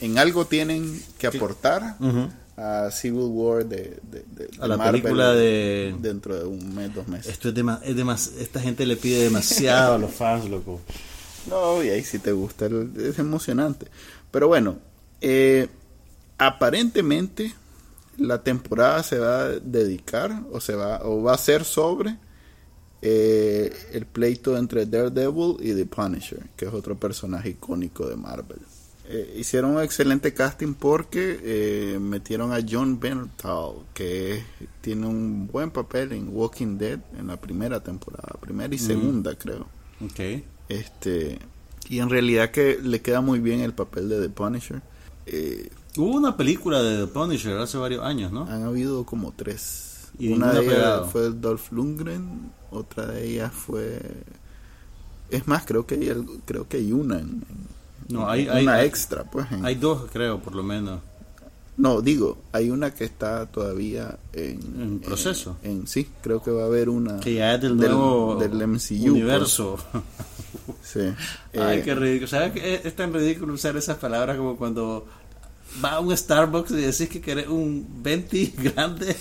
en algo tienen que aportar Ujú. A Civil War de, de- de- A la Marvel película de- dentro de un mes, dos meses. Esto es, dema- es demas- esta gente le pide demasiado a los fans, loco. No, y ahí si te gusta, el- es emocionante. Pero bueno, eh, aparentemente la temporada se va a dedicar o se va o va a ser sobre eh, el pleito entre Daredevil y The Punisher, que es otro personaje icónico de Marvel. Eh, hicieron un excelente casting porque eh, metieron a John Bernthal, que es- tiene un buen papel en Walking Dead en la primera temporada, primera y segunda creo. Ok. Este, y en realidad que le queda muy bien el papel de The Punisher. Eh, Hubo una película de The Punisher hace varios años, ¿no? han habido como tres. Y una de ellas pegado. fue Dolph Lundgren, otra de ellas fue... Es más, creo que hay, creo que hay una. en- en- No, hay, una hay, extra, pues. en- hay dos, creo, por lo menos. no, digo, hay una que está todavía en... En proceso. En, en- sí, creo que va a haber una... Que ya es del, del- nuevo del MCU, universo. pues. Sí. Ay, Eh, qué ridículo. ¿Sabes que es, es tan ridículo usar esas palabras como cuando va a un Starbucks y decís que querés un 20 grande?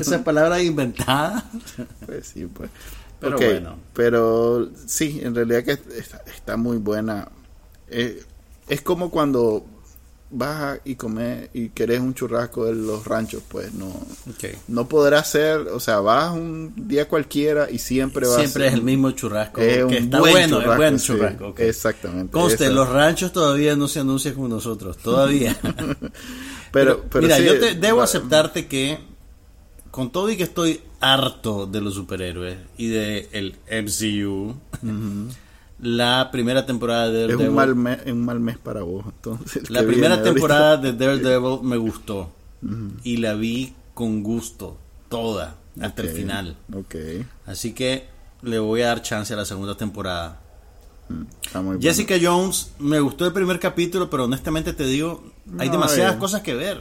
Esas palabras inventadas. Pues sí, pues. Pero bueno. Pero sí, en realidad que está, está muy buena. Eh, es como cuando vas a- y comes y querés un churrasco de los ranchos, pues no Okay. no podrás ser, o sea, vas un día cualquiera y siempre vas Siempre es el mismo churrasco. es que está buen bueno, es churrasco, buen sí, churrasco. Exactamente. Conste, esa. los ranchos todavía no se anuncian con nosotros. Todavía. pero, pero Mira, sí, yo te, debo va- aceptarte que con todo y que estoy harto de los superhéroes y de el MCU, la primera temporada de es Daredevil, un mal mes, un mal mes para vos, entonces. la primera ahorita. temporada de Daredevil me gustó y la vi con gusto toda hasta el final. Ok. Así que le voy a dar chance a la segunda temporada. Está muy bueno. Jessica Jones, me gustó el primer capítulo, pero honestamente te digo, hay No, demasiadas eh. cosas que ver.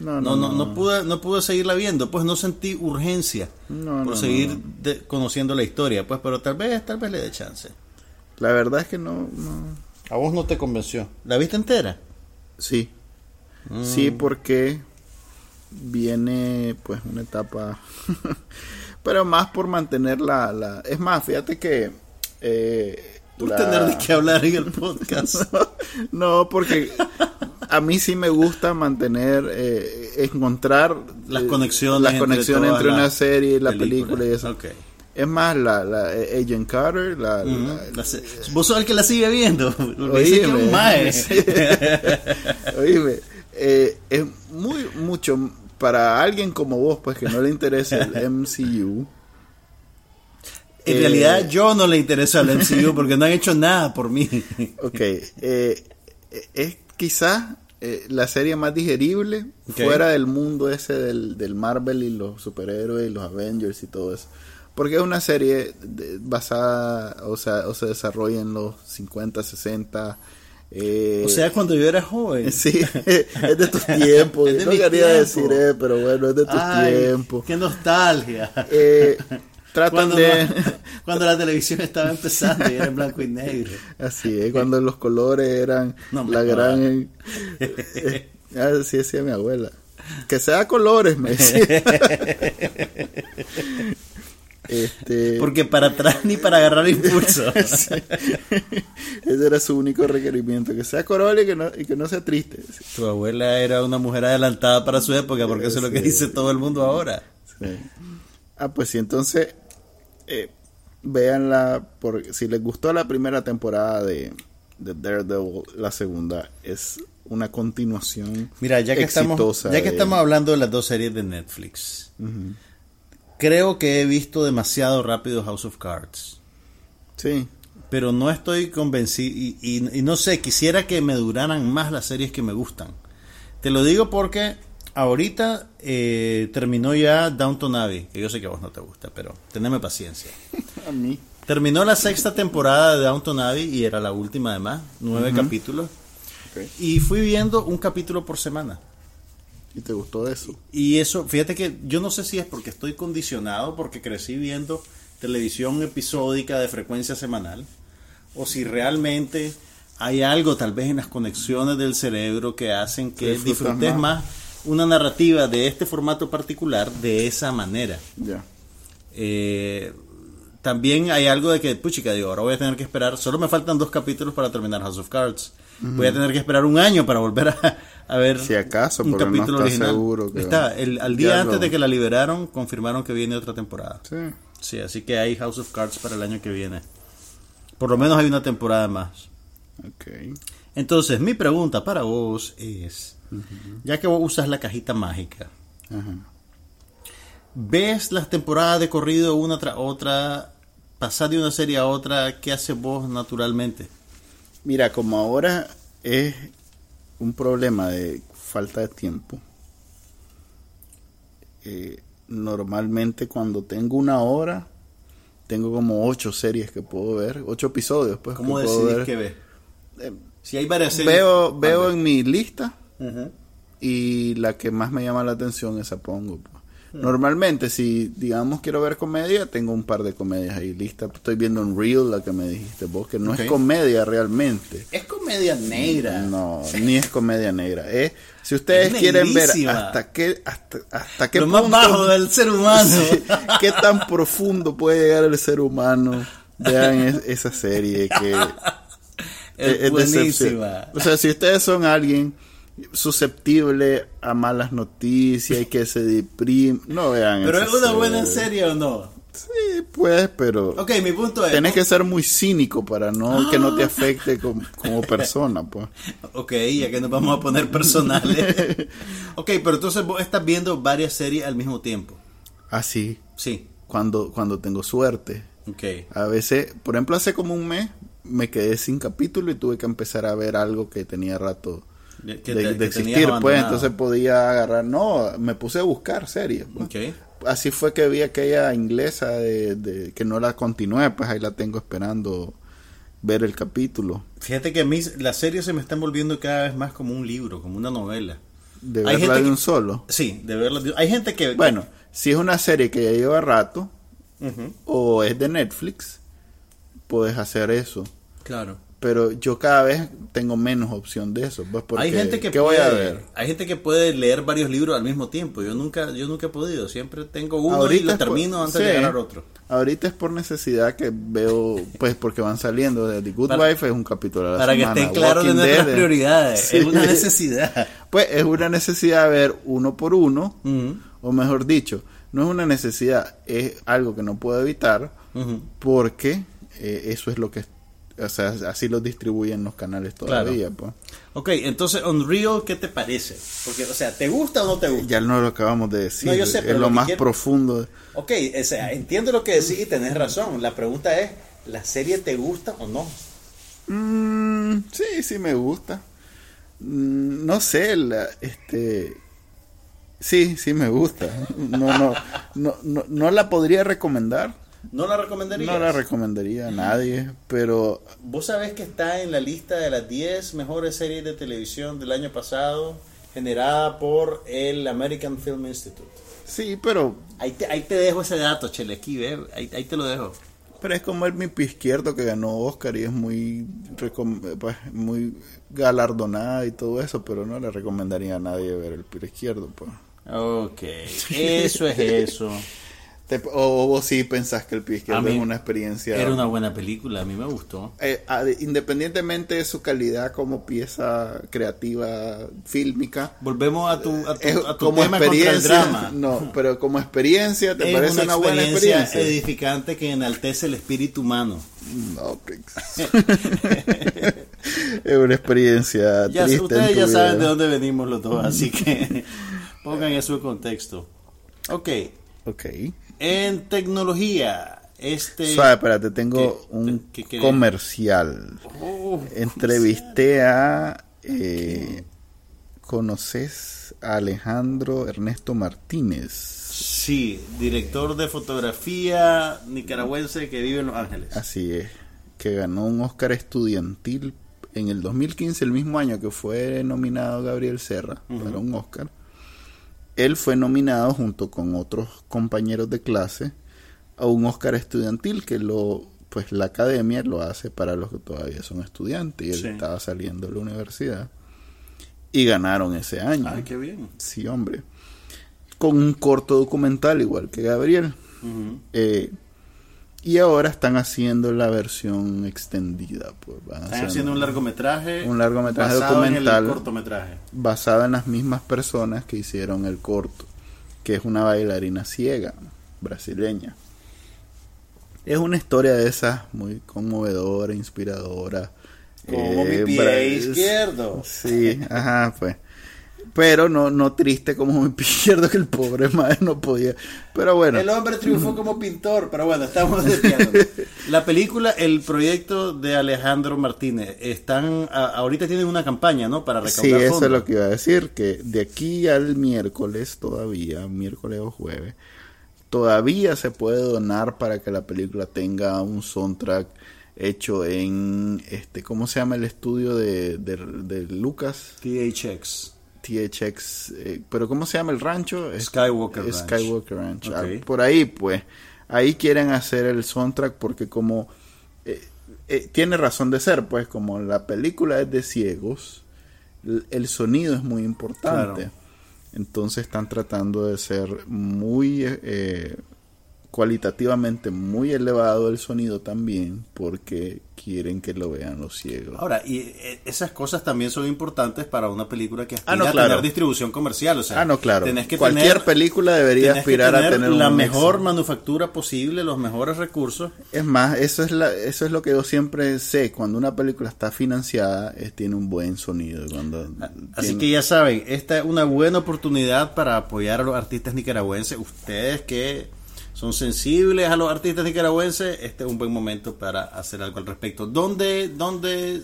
No, No, no, no, no, pude, no pude seguirla viendo, pues no sentí urgencia No, por seguir de- conociendo la historia, pues, pero tal vez, tal vez le dé chance. La verdad es que no, no. A vos no te convenció. ¿La viste entera? Sí. Mm. Sí, porque viene pues una etapa, pero más por mantener la, la... Es más, fíjate que... Eh, Por la- tener de qué hablar en el podcast. no, porque a mí sí me gusta mantener, eh, encontrar Las conexiones las entre conexiones entre una serie y la película y eso. Ok. Es más, la, la eh, Agent Carter, la, Vos sos el que la sigue viendo. Dice que es Oíme, mae. Oíme, eh, es muy mucho para alguien como vos, pues que no le interesa el MCU. En Eh, realidad yo no le intereso al MCU porque no han hecho nada por mí. Ok, eh, es quizás eh, la serie más digerible fuera del mundo ese del, del Marvel y los superhéroes y los Avengers y todo eso. Porque es una serie de- basada, o sea, o se desarrolla en los 50, 60. eh, O sea, cuando yo era joven. Sí, es de tus tiempos. De no quería tiempo. decir, eh, pero bueno, es de tus Ay, tiempos. qué nostalgia. Eh, tratan Cuando, de... no- cuando la televisión estaba empezando y era en blanco y negro. Así es, cuando los colores eran No la gran... eh, así decía mi abuela. Que sea colores, me decía. Este, Porque para atrás ni para agarrar impulso. Ese era su único requerimiento, que sea colores y que no, y que no sea triste. Tu abuela era una mujer adelantada para su época porque eso es lo que Sí. dice todo el mundo ahora. Sí. Ah, pues sí, entonces, eh, véanla, porque si les gustó la primera temporada de, de Daredevil, la segunda es una continuación Mira, ya que estamos, exitosa ya que de- estamos hablando de las dos series de Netflix. Creo que he visto demasiado rápido House of Cards. Sí, Pero no estoy convencido y, y- y no sé, quisiera que me duraran más las series que me gustan. Te lo digo porque ahorita eh, terminó ya Downton Abbey, que yo sé que a vos no te gusta, pero teneme paciencia. a mí. Terminó la sexta temporada de Downton Abbey y era la última además, nueve capítulos. Ok. Y fui viendo un capítulo por semana. ¿Y te gustó eso? Y eso, fíjate que yo no sé si es porque estoy condicionado, porque crecí viendo televisión episódica de frecuencia semanal, o si realmente hay algo tal vez en las conexiones del cerebro que hacen que disfrutes más. más una narrativa de este formato particular de esa manera. Eh, también hay algo de que, puchica, digo, ahora voy a tener que esperar, solo me faltan dos capítulos para terminar House of Cards. Voy a tener que esperar un año para volver a, a ver Si acaso, un no capítulo está original. seguro que- está, el, al día antes lo- de que la liberaron, confirmaron que viene otra temporada. Sí. Sí, así que hay House of Cards para el año que viene. Por lo menos hay una temporada más. Ok. Entonces, mi pregunta para vos es, ya que vos usas la cajita mágica. ¿Ves las temporadas de corrido una tras otra? Pasar de una serie a otra, ¿qué haces vos naturalmente? Mira, como ahora es un problema de falta de tiempo, eh, normalmente cuando tengo una hora, tengo como ocho series que puedo ver, ocho episodios, pues. ¿Cómo que decidís ver. qué ves? Eh, Si hay varias series. veo veo en mi lista y la que más me llama la atención esa pongo. pues. Normalmente, si digamos quiero ver comedia, tengo un par de comedias ahí listas. Estoy viendo un reel, la que me dijiste vos, que no es comedia realmente. Es comedia negra. No, ni es comedia negra. Es, si ustedes Es quieren ver hasta qué, hasta, hasta qué Lo más punto- bajo del ser humano. Sí, qué tan profundo puede llegar el ser humano, vean es- esa serie que Es buenísima. O sea, si ustedes son alguien susceptible a malas noticias y que se deprime, no vean Pero es una buena serie. o no. Sí, pues, pero Ok, mi punto es. tenés que ser muy cínico para no que no te afecte como, como persona, pues. Ok, ya que nos vamos a poner personales. ok, pero entonces vos estás viendo varias series al mismo tiempo. Así, Sí. cuando cuando tengo suerte. Ok. A veces, por ejemplo, hace como un mes me quedé sin capítulo y tuve que empezar a ver algo que tenía rato de, te- de existir, pues entonces podía agarrar, no, me puse a buscar series. pues. Ok. Así fue que vi aquella inglesa de, de- que no la continué, pues ahí la tengo esperando ver el capítulo, Fíjate que a mí las series se me están volviendo cada vez más como un libro, como una novela. de Hay verla gente de que- un solo. Sí, de verla. Hay gente que. Bueno, si es una serie que ya lleva rato o es de Netflix, puedes hacer eso. Claro. Pero yo cada vez tengo menos opción de eso, pues porque hay gente que ¿qué puede, voy a ver? Hay gente que puede leer varios libros al mismo tiempo. Yo nunca, yo nunca he podido. Siempre tengo uno y Ahorita lo es por- termino antes sí. de agarrar otro. Ahorita es por necesidad que veo, pues porque van saliendo. The Good Para- Wife es un capítulo a la Para que semana. estén claros de nuestras Dead es- prioridades. Sí. Es una necesidad. Pues es una necesidad de ver uno por uno, Ujú. o mejor dicho, no es una necesidad, es algo que no puedo evitar Ujú. porque eh, eso es lo que, o sea, así lo distribuyen los canales todavía. Pues. Ok, entonces Unreal, ¿qué te parece? Porque, o sea, ¿te gusta o no te gusta? Ya no lo acabamos de decir, No, yo sé, es lo más quiero- profundo. Ok, o sea, entiendo lo que decís y tenés razón. La pregunta es, ¿la serie te gusta o no? Mm, sí, sí me gusta. Mm, no sé, la, este... Sí, sí me gusta. No, no, no, no, no la podría recomendar. ¿No la recomendarías? No la recomendaría a nadie, pero Vos sabés que está en la lista de las 10 mejores series de televisión del año pasado, generada por el American Film Institute. sí, pero Ahí te, ahí te dejo ese dato, Chele, aquí, ve, ahí, ahí te lo dejo. pero es como el mi pie izquierdo que ganó Oscar y es muy pues, muy galardonada y todo eso, pero no le recomendaría a nadie ver el pie izquierdo, pues. Ok, eso es eso. Te- o vos sí pensás que el pie izquierdo es una experiencia Era una buena película, a mí me gustó. eh, a- independientemente de su calidad como pieza creativa fílmica Volvemos a tu, a tu, es a tu como tema contra el experiencia drama. no pero como experiencia te es parece una, una, buena experiencia, experiencia edificante que enaltece el espíritu humano. no Prix. es una experiencia Ya, triste ustedes ya vida. saben de dónde venimos los dos, así que pongan eso en contexto. Ok, Ok. En tecnología, este... Suave, espérate, tengo ¿Qué- un qué comercial. Oh, Entrevisté a. Eh, ¿Conoces a Alejandro Ernesto Martínez? Sí, director de fotografía nicaragüense que vive en Los Ángeles. Así es. Que ganó un Oscar estudiantil en el 2015, el mismo año que fue nominado Gabriel Serra para un Oscar. Él fue nominado junto con otros compañeros de clase a un Oscar estudiantil que lo pues la academia lo hace para los que todavía son estudiantes y él Sí. estaba saliendo de la universidad y ganaron ese año. Ay, qué bien. Sí, hombre. Con un corto documental igual que Gabriel. Eh, y ahora están haciendo la versión extendida. Pues, Están haciendo un largometraje. un largometraje basado documental. En el cortometraje. basado en las mismas personas que hicieron el corto, que es una bailarina ciega brasileña. Es una historia de esas muy conmovedora, inspiradora. Como mi eh, pie bra- izquierdo. Sí, ajá, pues. Pero no, no triste como mi pie izquierdo que el pobre madre no podía. Pero bueno. El hombre triunfó como pintor, pero bueno, estamos. La película, el proyecto de Alejandro Martínez, están a- ahorita tienen una campaña, ¿no? Para recaudar Sí, eso fondos. es lo que iba a decir, que de aquí al miércoles todavía, miércoles o jueves, todavía se puede donar para que la película tenga un soundtrack hecho en, este, ¿cómo se llama el estudio de, de, de Lucas? THX. THX, eh, pero ¿cómo se llama el rancho? Skywalker Ranch. Skywalker Ranch. Ah, Por ahí, pues, ahí quieren hacer el soundtrack porque como eh, eh, tiene razón de ser, pues, como la película es de ciegos, el sonido es muy importante. Claro. Entonces están tratando de ser muy eh, cualitativamente muy elevado el sonido también porque quieren que lo vean los ciegos. Ahora, y eh, esas cosas también son importantes para una película que aspira Ah, no, a claro. tener distribución comercial. O sea, ah, no, claro. tenés que Cualquier tener- película debería aspirar a tener la un mejor manufactura posible, los mejores recursos. Es más, eso es la, eso es lo que yo siempre sé. Cuando una película está financiada, es, tiene un buen sonido. Cuando Así tiene- que ya saben, esta es una buena oportunidad para apoyar a los artistas nicaragüenses. Ustedes que son sensibles a los artistas nicaragüenses, este es un buen momento para hacer algo al respecto. ¿Dónde, dónde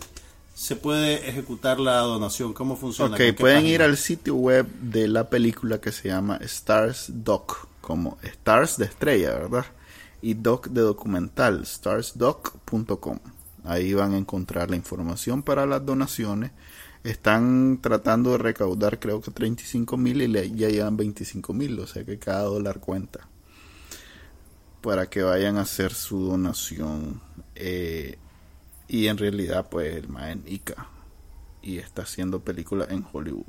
se puede ejecutar la donación? ¿Cómo funciona? Ok, ¿Con qué pueden página? ir al sitio web de la película que se llama Stars Doc, como Stars de estrella, ¿verdad? Y Doc de documental, starsdoc.com. Ahí van a encontrar la información para las donaciones. Están tratando de recaudar creo que 35 mil y ya llevan 25 mil, o sea que cada dólar cuenta. Para que vayan a hacer su donación. Eh, y en realidad pues el man Ica y está haciendo películas en Hollywood.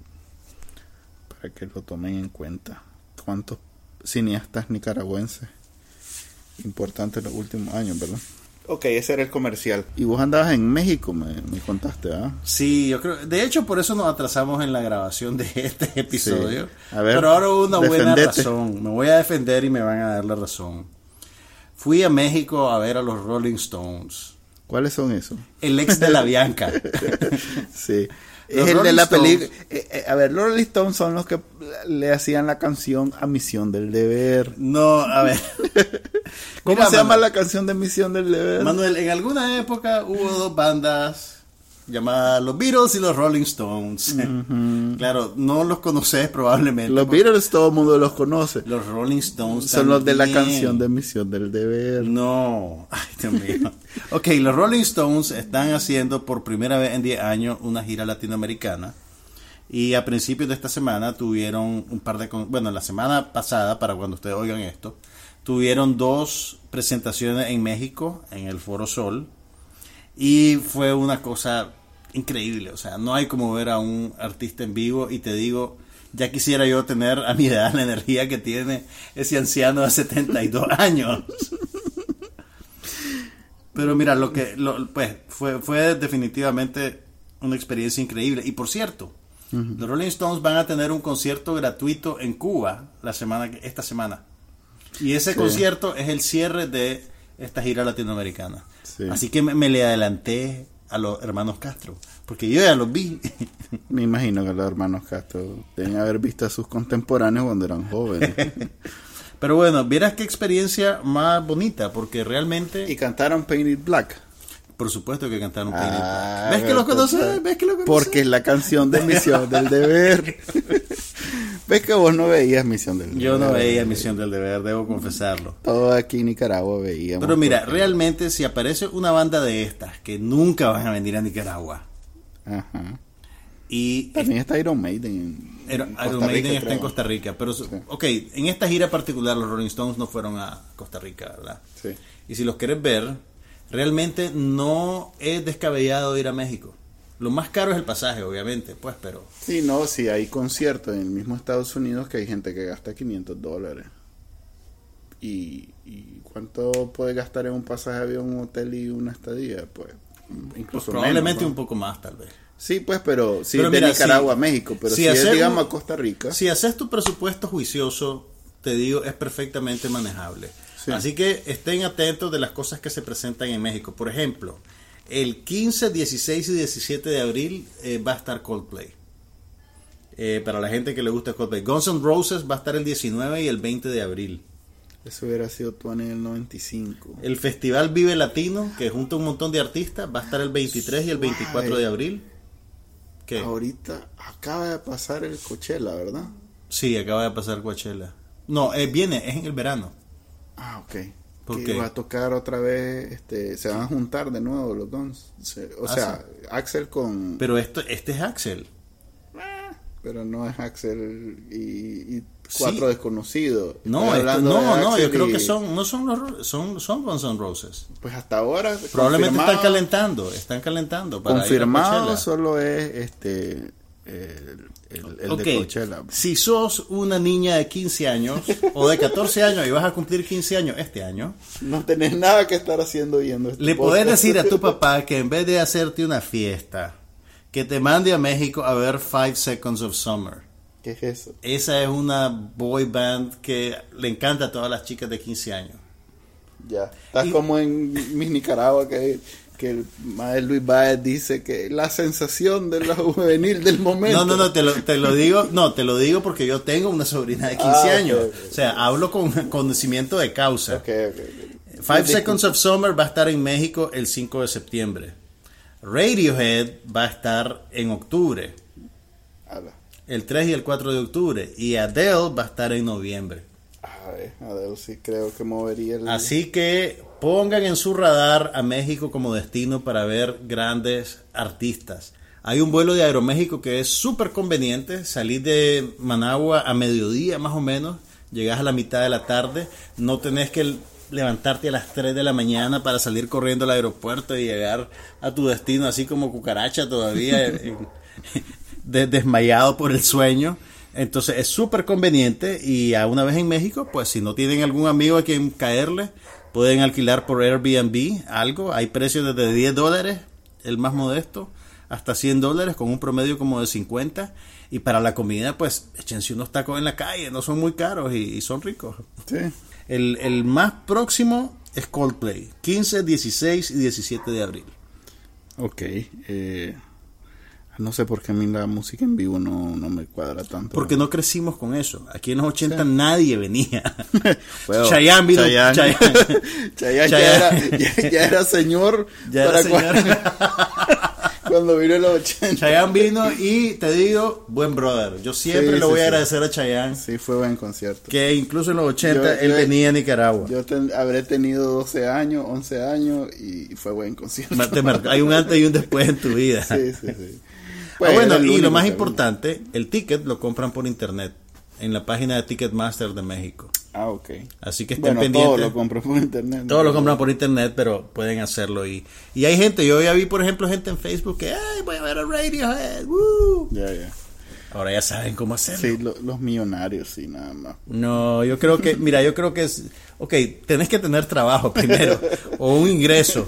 Para que lo tomen en cuenta. ¿Cuántos cineastas nicaragüenses importantes en los últimos años, verdad? Ok, ese era el comercial. Y vos andabas en México, me, me contaste, ¿ah? Sí, yo creo. De hecho, por eso nos atrasamos en la grabación de este episodio. Sí. A ver, Pero ahora hubo una buena razón. Me voy a defender y me van a dar la razón. Fui a México a ver a los Rolling Stones. ¿Cuáles son esos? El ex de la Bianca. Sí. Los es el de la película. a ver, los Rolling Stones son los que le hacían la canción a Misión del Deber. No, a ver. ¿Cómo Mira, se llama la canción de Misión del Deber? Manuel, en alguna época hubo dos bandas llamadas los Beatles y los Rolling Stones. claro, no los conoces probablemente. los Beatles todo el mundo los conoce. Los Rolling Stones Son los de la canción de Misión del Deber. No, ay Dios mío. ok, los Rolling Stones están haciendo por primera vez en 10 años una gira latinoamericana. Y a principios de esta semana tuvieron un par de... con- Bueno, la semana pasada, para cuando ustedes oigan esto, tuvieron dos presentaciones en México, en el Foro Sol. Y fue una cosa increíble. O sea, no hay como ver a un artista en vivo y te digo, ya quisiera yo tener a mi edad la energía que tiene ese anciano de 72 años. Pero mira, lo que lo- pues fue, fue definitivamente una experiencia increíble. Y por cierto, los Rolling Stones van a tener un concierto gratuito en Cuba la semana esta semana. Y ese Sí. concierto es el cierre de esta gira latinoamericana. Sí. Así que me, me le adelanté a los hermanos Castro, porque yo ya los vi. Me imagino que los hermanos Castro deben haber visto a sus contemporáneos cuando eran jóvenes. Pero bueno, vieras qué experiencia más bonita, porque realmente, y cantaron Painted Black. Por supuesto que cantaron Ah. ¿Ves que lo pero conoces? ¿Ves que lo conoces? Porque es la canción de Misión del Deber. ¿Ves que vos no veías Misión del Deber? Yo no veía Misión del Deber, debo confesarlo. Todo aquí en Nicaragua veíamos. Pero mira, porque- realmente si aparece una banda de estas que nunca van a venir a Nicaragua Ajá. y También está Iron Maiden. en- Iron, en Costa Iron Maiden Rica, está creo. en Costa Rica, pero su- ok, en esta gira particular los Rolling Stones no fueron a Costa Rica, ¿verdad? Sí. Y si los quieres ver, realmente no es descabellado ir a México. Lo más caro es el pasaje, obviamente, pues, pero Sí, no, sí, hay conciertos en el mismo Estados Unidos que hay gente que gasta 500 dólares. ¿Y, y cuánto puede gastar en un pasaje de avión, un hotel y una estadía? Pues incluso probablemente menos, ¿no? un poco más tal vez. Sí, pues, pero sí, Pero de Nicaragua si- a México. Pero si si, es, digamos, a Costa Rica. Si haces tu presupuesto juicioso, te digo, es perfectamente manejable. Sí. Así que estén atentos de las cosas que se presentan en México. Por ejemplo, el 15, 16 y 17 de abril eh, va a estar Coldplay. Eh, para la gente que le gusta Coldplay. Guns N' Roses va a estar el 19 y el 20 de abril. Eso hubiera sido tú en el 95. El Festival Vive Latino, que junta un montón de artistas, va a estar el 23 y el 24 de abril. ¿Qué? Ahorita acaba de pasar el Coachella, ¿verdad? Sí, acaba de pasar Coachella. No, eh, viene, es en el verano. Ah, ok. ¿Por que qué? va a tocar otra vez, este, se van a juntar de nuevo los Guns. O Ah, sea, Axel con... Pero esto, este es Axel. Pero no es Axel y, y cuatro Sí. desconocidos. No, esto- de no, no, yo creo y- que son, no son los, son, son Guns N' Roses. Pues hasta ahora... Probablemente están calentando, están calentando para Confirmado solo es este el, el- de Coachella. Si sos una niña de 15 años o de 14 años y vas a cumplir 15 años este año, No tenés nada que estar haciendo viendo este le podés decir a tu papá que en vez de hacerte una fiesta, que te mande a México a ver Five Seconds of Summer. ¿Qué es eso? Esa es una boy band que le encanta a todas las chicas de 15 años. Ya. Estás Y- como en Miss Nicaragua que, que el maestro Luis Baez dice que la sensación de la juvenil del momento. No, no, no, te lo, te lo digo, no, te lo digo porque yo tengo una sobrina de 15 Ah, años. O sea, hablo con conocimiento de causa. Ok, ok, ok. Five Seconds of Summer va a estar en México el 5 de septiembre. Radiohead va a estar en octubre, Ala. el 3 y el 4 de octubre. Y Adele va a estar en noviembre. A ver, Adele sí creo que movería el... Así que pongan en su radar a México como destino para ver grandes artistas. Hay un vuelo de Aeroméxico que es súper conveniente. Salir de Managua a mediodía más o menos. Llegas a la mitad de la tarde. No tenés que levantarte a las 3 de la mañana para salir corriendo al aeropuerto y llegar a tu destino así como cucaracha todavía en- desmayado por el sueño. Entonces es súper conveniente y a una vez en México, pues si no tienen algún amigo a quien caerle, Pueden alquilar por Airbnb algo. Hay precios desde 10 dólares, el más modesto, hasta 100 dólares con un promedio como de 50. Y para la comida, pues échense unos tacos en la calle. No son muy caros y, y son ricos. Sí. El, el más próximo es Coldplay. 15, 16 y 17 de abril. Ok. Eh, no sé por qué a mí la música en vivo no, no me cuadra tanto. Porque no crecimos con eso. Aquí en los 80 nadie venía. Bueno, Chayanne vino. Chayanne. Chayanne. Chayanne ya, era, ya, ya era señor. Ya era para señor. cua- Cuando vino en los 80. Chayanne vino y te digo, buen brother. Yo siempre Sí, le sí, voy a sí. agradecer a Chayanne Sí, fue buen concierto. que incluso en los 80 Yo- él yo- venía a Nicaragua. Yo ten- habré tenido 12 años, 11 años y fue buen concierto. Hay un antes y un después en tu vida. Sí, sí, sí. Ah, Pues, bueno, y lo más importante, el ticket lo compran por internet en la página de Ticketmaster de México. Ah, ok. Así que estén Bueno, pendientes. todo lo compré por internet. Todo lo compran por internet, pero pueden hacerlo. Y, y hay gente, yo ya vi, por ejemplo, gente en Facebook que, ay, voy a ver a Radiohead. woo". Ya, ya. Ahora ya saben cómo hacerlo. Sí, lo- los millonarios, sí, nada más. No, yo creo que, mira, yo creo que es, ok, tenés que tener trabajo primero, o un ingreso.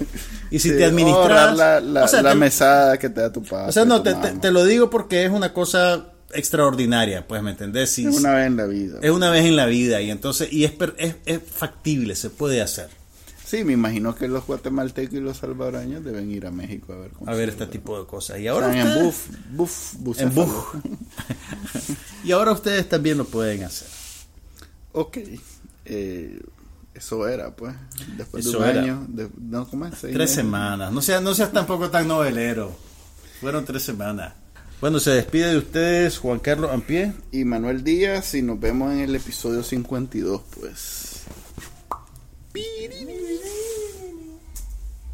Y si Sí, te administras, la, la, o sea, la te- mesada que te da tu padre. o sea, no, te, te- mamá. te lo digo porque es una cosa extraordinaria, pues, ¿me entendés? Si- Es una vez en la vida. es una vez en la vida y entonces, y es, es, es factible, se puede hacer. Sí, me imagino que los guatemaltecos y los salvadoreños deben ir a México a ver cómo A ver este tipo de cosas. Y Están ahora en ustedes- buff, buff, buff, en buf. y ahora ustedes también lo pueden hacer. Ok. Eh, eso era, pues. Después Eso de un era. año. de- no, ¿cómo es? Seis Tres meses. semanas. No seas, no seas tampoco tan novelero. Fueron tres semanas. Bueno, se despide de ustedes Juan Carlos Ampie. Y Manuel Díaz, y nos vemos en el episodio 52, pues. Beep.